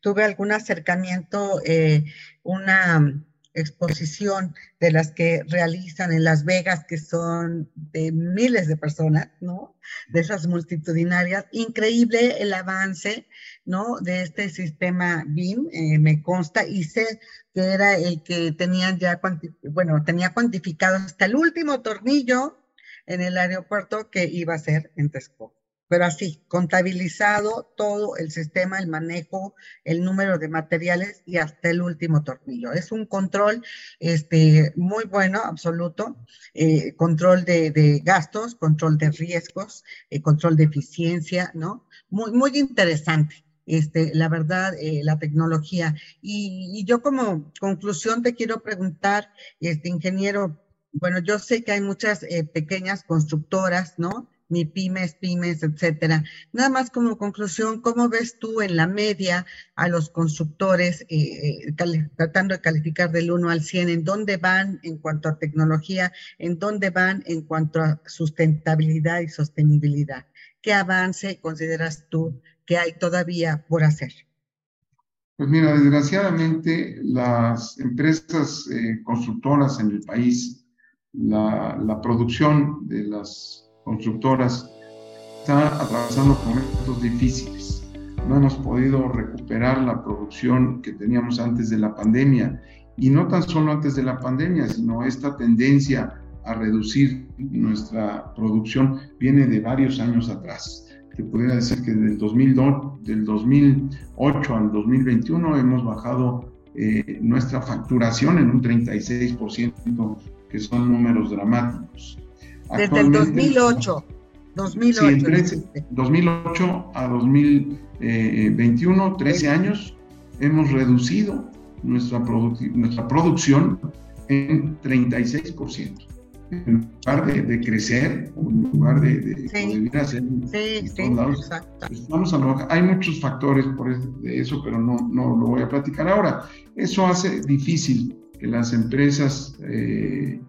tuve algún acercamiento, eh, una exposición de las que realizan en Las Vegas, que son de miles de personas, ¿no? De esas multitudinarias. Increíble el avance, ¿no? De este sistema BIM, eh, me consta, y sé que era el que tenían ya, bueno, tenía cuantificado hasta el último tornillo, en el aeropuerto que iba a ser en Texcoco pero así, contabilizado todo el sistema, el manejo, el número de materiales y hasta el último tornillo. Es un control este, muy bueno, absoluto, eh, control de, gastos, control de riesgos, eh, control de eficiencia, ¿no? Muy, muy interesante. Este, la verdad, eh, la tecnología. Y, yo como conclusión te quiero preguntar, este ingeniero, bueno, yo sé que hay muchas pequeñas constructoras, ¿no? ni pymes, pymes, etcétera. Nada más como conclusión, ¿cómo ves tú en la media a los constructores eh, eh, tratando de calificar del 1 al 100? ¿En dónde van en cuanto a tecnología? ¿En dónde van en cuanto a sustentabilidad y sostenibilidad? ¿Qué avance consideras tú que hay todavía por hacer? Pues mira, desgraciadamente las empresas eh, constructoras en el país, la, la producción de las constructoras está atravesando momentos difíciles. No hemos podido recuperar la producción que teníamos antes de la pandemia y no tan solo antes de la pandemia, sino esta tendencia a reducir nuestra producción viene de varios años atrás. Te podría decir que del, 2002, del 2008 al 2021 hemos bajado eh, nuestra facturación en un 36%, que son números dramáticos. Desde el 2008. 2008. Sí, 2008 a 2021, 13 años, hemos reducido nuestra, nuestra producción en 36%. En lugar de, crecer, en lugar de, de sí. hacer sí, sí, lados, vamos a lo, hay muchos factores por eso, pero no, no lo voy a platicar ahora. Eso hace difícil que las empresas eh,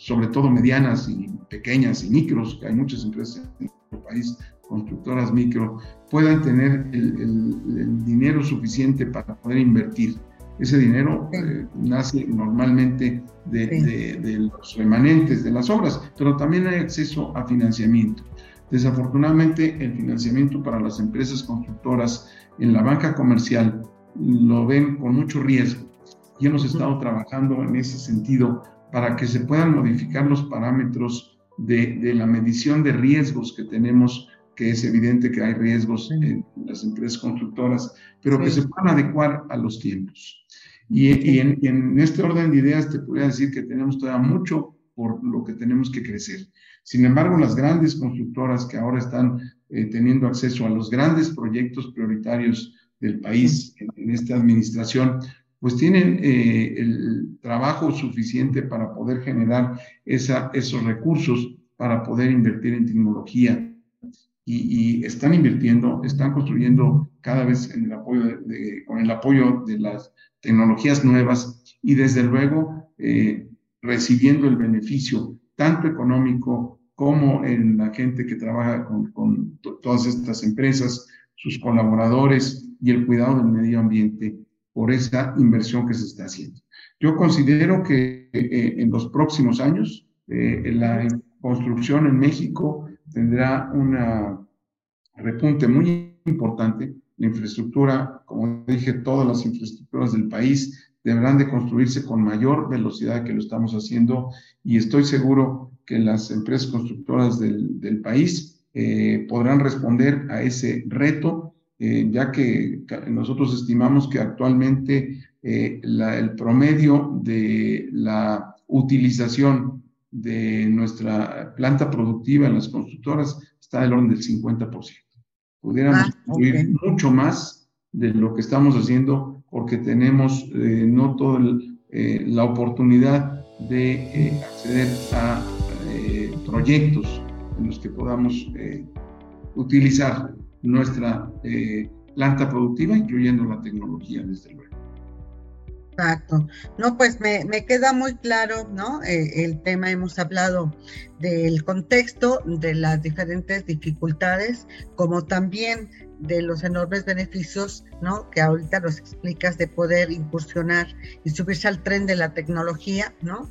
sobre todo medianas y pequeñas y micros, que hay muchas empresas en nuestro país, constructoras micro, puedan tener el, dinero suficiente para poder invertir. Ese dinero eh, nace normalmente de, los remanentes de las obras, pero también hay acceso a financiamiento. Desafortunadamente, el financiamiento para las empresas constructoras en la banca comercial lo ven con mucho riesgo. Y hemos estado trabajando en ese sentido para que se puedan modificar los parámetros de, de, la medición de riesgos que tenemos, que es evidente que hay riesgos en las empresas constructoras, pero que se puedan adecuar a los tiempos. Y, y, en, este orden de ideas te podría decir que tenemos todavía mucho por lo que tenemos que crecer. Sin embargo, las grandes constructoras que ahora están eh, teniendo acceso a los grandes proyectos prioritarios del país en, en esta administración, pues tienen eh, el trabajo suficiente para poder generar esa, esos recursos para poder invertir en tecnología. Y, están invirtiendo, están construyendo cada vez en el apoyo con el apoyo de las tecnologías nuevas y desde luego eh, recibiendo el beneficio tanto económico como en la gente que trabaja con, todas estas empresas, sus colaboradores y el cuidado del medio ambiente por esa inversión que se está haciendo. Yo considero que eh, en los próximos años eh, la construcción en México tendrá un repunte muy importante. La infraestructura, como dije, todas las infraestructuras del país deberán de construirse con mayor velocidad que lo estamos haciendo y estoy seguro que las empresas constructoras del, del país eh, podrán responder a ese reto eh, ya que nosotros estimamos que actualmente eh, el promedio de la utilización de nuestra planta productiva en las constructoras está del orden del 50%. Pudiéramos ah, construir mucho más de lo que estamos haciendo porque tenemos eh, no toda la oportunidad de acceder a proyectos en los que podamos utilizar nuestra eh, planta productiva, incluyendo la tecnología, desde luego. Exacto. No, pues me, me queda muy claro, ¿no? Eh, el tema, hemos hablado del contexto, de las diferentes dificultades, como también de los enormes beneficios, ¿no? Que ahorita los explicas de poder incursionar y subirse al tren de la tecnología, ¿no?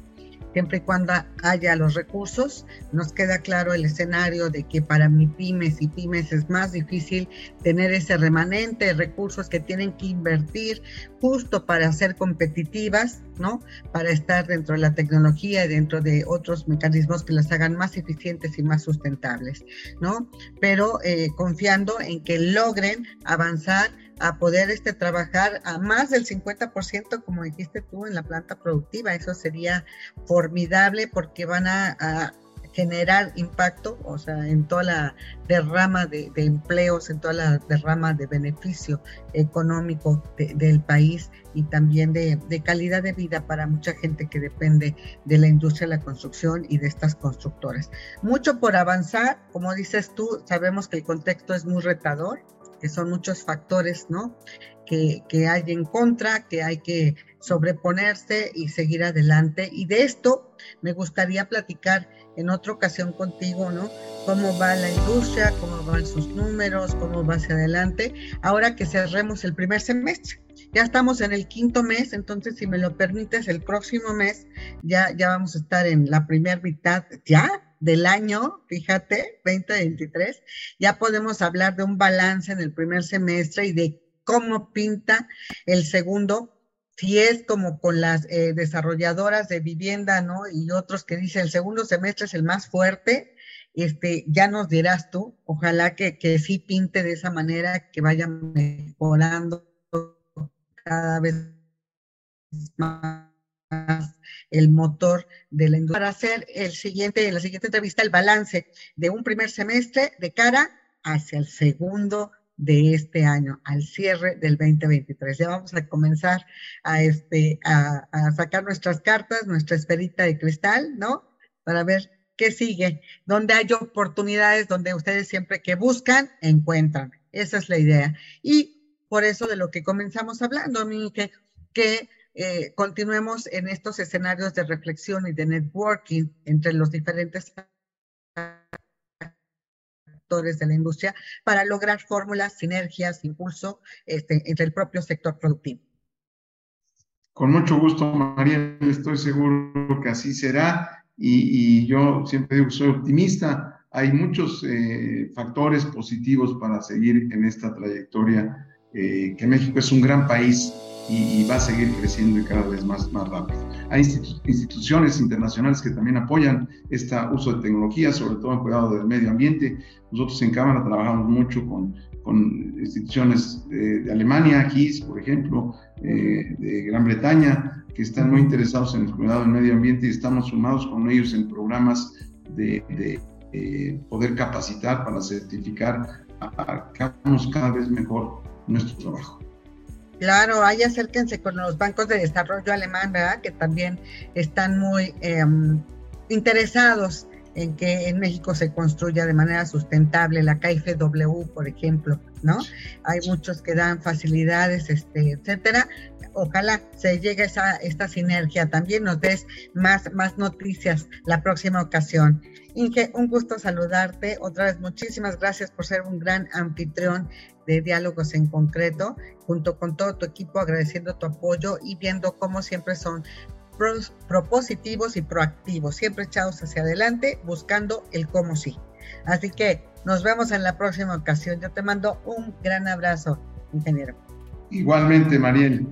Siempre y cuando haya los recursos. Nos queda claro el escenario de que para mi pymes y pymes es más difícil tener ese remanente de recursos que tienen que invertir justo para ser competitivas, ¿no? Para estar dentro de la tecnología y dentro de otros mecanismos que las hagan más eficientes y más sustentables, ¿no? Pero eh, confiando en que logren avanzar a poder este, trabajar a más del 50%, como dijiste tú, en la planta productiva. Eso sería formidable porque van a, generar impacto, o sea, en toda la derrama de, empleos, en toda la derrama de beneficio económico del país y también de, de, calidad de vida para mucha gente que depende de la industria de la construcción y de estas constructoras. Mucho por avanzar, como dices tú, sabemos que el contexto es muy retador, que son muchos factores, ¿no? Que, que, hay en contra, que hay que sobreponerse y seguir adelante. Y de esto me gustaría platicar en otra ocasión contigo, ¿no? Cómo va la industria, cómo van sus números, cómo va hacia adelante. Ahora que cerremos el primer semestre. Ya estamos en el quinto mes, entonces si me lo permites, el próximo mes ya, ya vamos a estar en la primera mitad, ya del año, fíjate, 2023, ya podemos hablar de un balance en el primer semestre y de cómo pinta el segundo, si es como con las eh, desarrolladoras de vivienda, ¿no? Y otros que dicen el segundo semestre es el más fuerte, este, ya nos dirás tú, ojalá que, que sí pinte de esa manera, que vaya mejorando cada vez más el motor de la industria. Para hacer el siguiente, la siguiente entrevista, el balance de un primer semestre de cara hacia el segundo de este año, al cierre del 2023. Ya vamos a comenzar a, este, a, sacar nuestras cartas, nuestra esferita de cristal, ¿no? Para ver qué sigue, donde hay oportunidades, donde ustedes siempre que buscan, encuentran. Esa es la idea. Y por eso de lo que comenzamos hablando, que, que eh, continuemos en estos escenarios de reflexión y de networking entre los diferentes actores de la industria para lograr fórmulas, sinergias, impulso este, entre el propio sector productivo. Con mucho gusto, María, estoy seguro que así será y, yo siempre digo, soy optimista. Hay muchos eh, factores positivos para seguir en esta trayectoria, eh, que México es un gran país y, va a seguir creciendo y cada vez más, más rápido. Hay instituciones internacionales que también apoyan este uso de tecnología, sobre todo en cuidado del medio ambiente. Nosotros en Cámara trabajamos mucho con, con instituciones de, Alemania, GIS, por ejemplo, eh, de Gran Bretaña, que están muy interesados en el cuidado del medio ambiente y estamos sumados con ellos en programas de, de eh, poder capacitar para certificar a, cada vez mejor nuestro trabajo. Claro, ahí acérquense con los bancos de desarrollo alemán, ¿verdad? Que también están muy em, interesados en que en México se construya de manera sustentable la KfW, por ejemplo, ¿no? Hay muchos que dan facilidades, este, etcétera. Ojalá se llegue a esa, esta sinergia. También nos des más, más noticias la próxima ocasión. Inge, un gusto saludarte. Otra vez, muchísimas gracias por ser un gran anfitrión de diálogos en concreto, junto con todo tu equipo, agradeciendo tu apoyo y viendo cómo siempre son propositivos y proactivos, siempre echados hacia adelante, buscando el cómo sí. Así que nos vemos en la próxima ocasión. Yo te mando un gran abrazo, ingeniero. Igualmente, Mariel.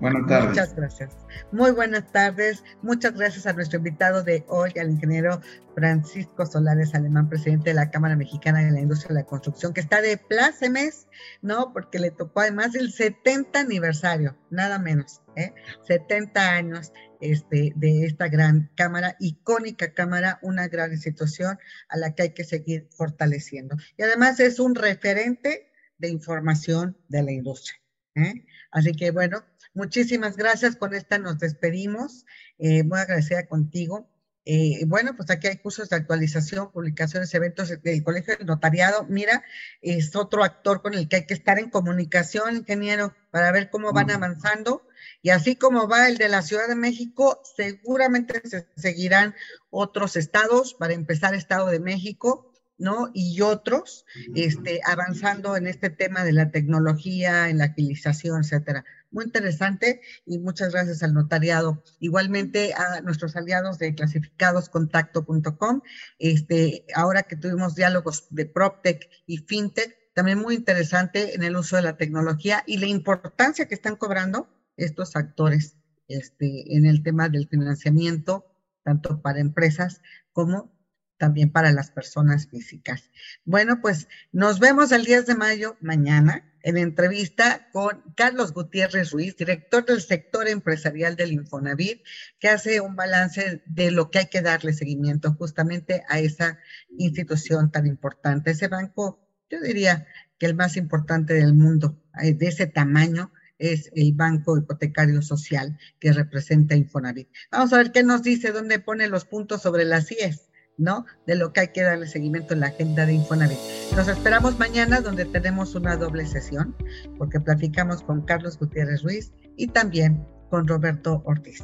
Buenas tardes. Muchas gracias. Muy buenas tardes. Muchas gracias a nuestro invitado de hoy, al ingeniero Francisco Solares Alemán, presidente de la Cámara Mexicana de la Industria de la Construcción, que está de plácemes, ¿no? Porque le tocó además el 70 aniversario, nada menos, ¿eh? 70 años este, de esta gran cámara, icónica cámara, una gran institución a la que hay que seguir fortaleciendo. Y además es un referente de información de la industria. ¿eh? Así que bueno, Muchísimas gracias. Con esta nos despedimos. Eh, muy agradecida contigo. Eh, bueno, pues aquí hay cursos de actualización, publicaciones, eventos del Colegio del Notariado. Mira, es otro actor con el que hay que estar en comunicación, ingeniero, para ver cómo van avanzando. Y así como va el de la Ciudad de México, seguramente se seguirán otros estados, para empezar Estado de México, ¿no? Y otros, este, avanzando en este tema de la tecnología, en la agilización, etcétera. Muy interesante y muchas gracias al notariado. Igualmente a nuestros aliados de clasificadoscontacto.com, este, ahora que tuvimos diálogos de PropTech y FinTech, también muy interesante en el uso de la tecnología y la importancia que están cobrando estos actores este, en el tema del financiamiento, tanto para empresas como también para las personas físicas. Bueno, pues nos vemos el 10 de mayo, mañana, en entrevista con Carlos Gutiérrez Ruiz, director del sector empresarial del Infonavit, que hace un balance de lo que hay que darle seguimiento justamente a esa institución tan importante, ese banco, yo diría que el más importante del mundo, eh, de ese tamaño, es el Banco Hipotecario Social que representa Infonavit. Vamos a ver qué nos dice, dónde pone los puntos sobre las IES. ¿No? De lo que hay que darle seguimiento en la agenda de Infonavit. Nos esperamos mañana donde tenemos una doble sesión, porque platicamos con Carlos Gutiérrez Ruiz y también con Roberto Ortiz.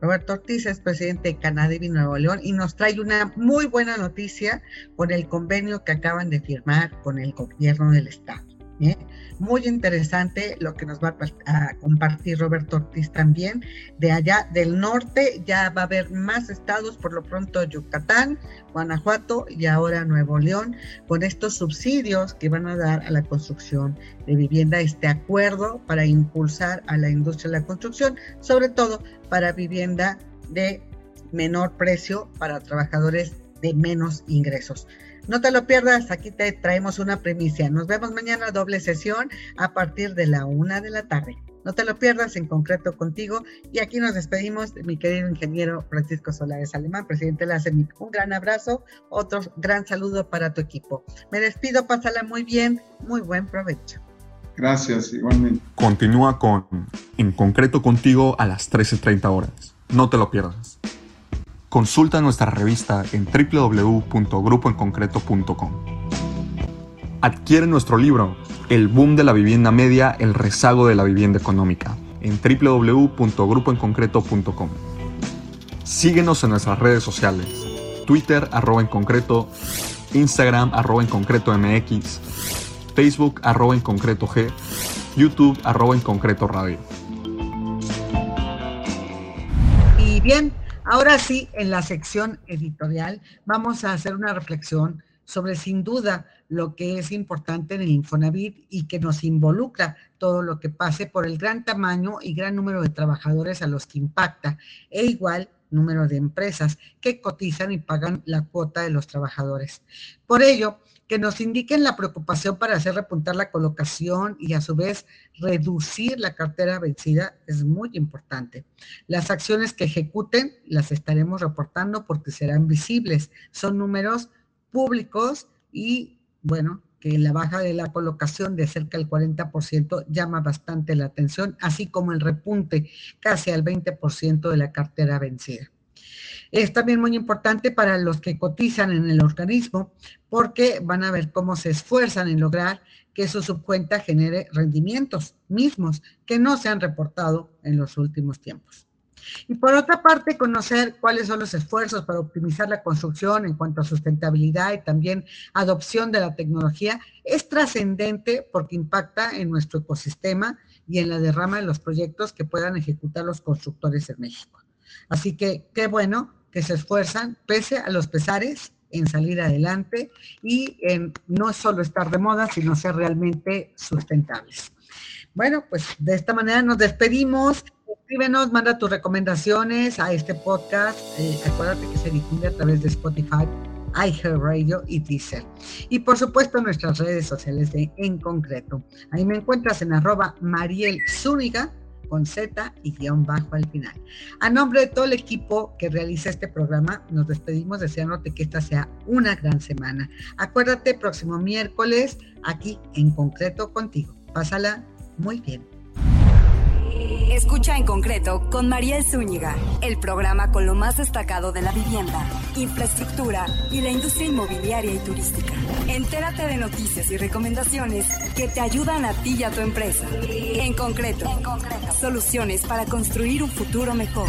Roberto Ortiz es presidente de y Nuevo León y nos trae una muy buena noticia con el convenio que acaban de firmar con el gobierno del estado. ¿Eh? Muy interesante lo que nos va a, compartir Roberto Ortiz también. De allá del norte ya va a haber más estados, por lo pronto Yucatán, Guanajuato y ahora Nuevo León, con estos subsidios que van a dar a la construcción de vivienda, este acuerdo para impulsar a la industria de la construcción, sobre todo para vivienda de menor precio para trabajadores de menos ingresos. No te lo pierdas, aquí te traemos una primicia. Nos vemos mañana, doble sesión, a partir de la una de la tarde. No te lo pierdas en concreto contigo. Y aquí nos despedimos mi querido ingeniero Francisco Solares Alemán, presidente de la CEMIC. Un gran abrazo, otro gran saludo para tu equipo. Me despido, pásala muy bien, muy buen provecho. Gracias, igualmente. Continúa con En concreto contigo a las 13.30 horas. No te lo pierdas. Consulta nuestra revista en www.grupoenconcreto.com. Adquiere nuestro libro, El boom de la vivienda media, el rezago de la vivienda económica, en www.grupoenconcreto.com. Síguenos en nuestras redes sociales, Twitter arroba en concreto, Instagram arroba en concreto MX, Facebook arroba en concreto G, YouTube arroba en concreto radio. Y bien, Ahora sí, en la sección editorial vamos a hacer una reflexión sobre sin duda lo que es importante en el Infonavit y que nos involucra todo lo que pase por el gran tamaño y gran número de trabajadores a los que impacta e igual número de empresas que cotizan y pagan la cuota de los trabajadores. Por ello, que nos indiquen la preocupación para hacer repuntar la colocación y a su vez reducir la cartera vencida es muy importante. Las acciones que ejecuten las estaremos reportando porque serán visibles. Son números públicos y bueno, que la baja de la colocación de cerca del 40% llama bastante la atención, así como el repunte casi al 20% de la cartera vencida. Es también muy importante para los que cotizan en el organismo porque van a ver cómo se esfuerzan en lograr que su subcuenta genere rendimientos mismos que no se han reportado en los últimos tiempos. Y por otra parte, conocer cuáles son los esfuerzos para optimizar la construcción en cuanto a sustentabilidad y también adopción de la tecnología es trascendente porque impacta en nuestro ecosistema y en la derrama de los proyectos que puedan ejecutar los constructores en México. Así que qué bueno que se esfuerzan, pese a los pesares, en salir adelante y en no solo estar de moda, sino ser realmente sustentables. Bueno, pues de esta manera nos despedimos. Escríbenos, manda tus recomendaciones a este podcast. Eh, acuérdate que se difunde a través de Spotify, iHeartRadio y Deezer. Y por supuesto nuestras redes sociales de En Concreto. Ahí me encuentras en arroba Mariel Zúñiga con Z y guion bajo al final. A nombre de todo el equipo que realiza este programa, nos despedimos deseándote que esta sea una gran semana. Acuérdate, próximo miércoles, aquí en concreto contigo. Pásala muy bien. Escucha en concreto con María Zúñiga, el programa con lo más destacado de la vivienda, infraestructura y la industria inmobiliaria y turística. Entérate de noticias y recomendaciones que te ayudan a ti y a tu empresa. En concreto, en concreto. soluciones para construir un futuro mejor.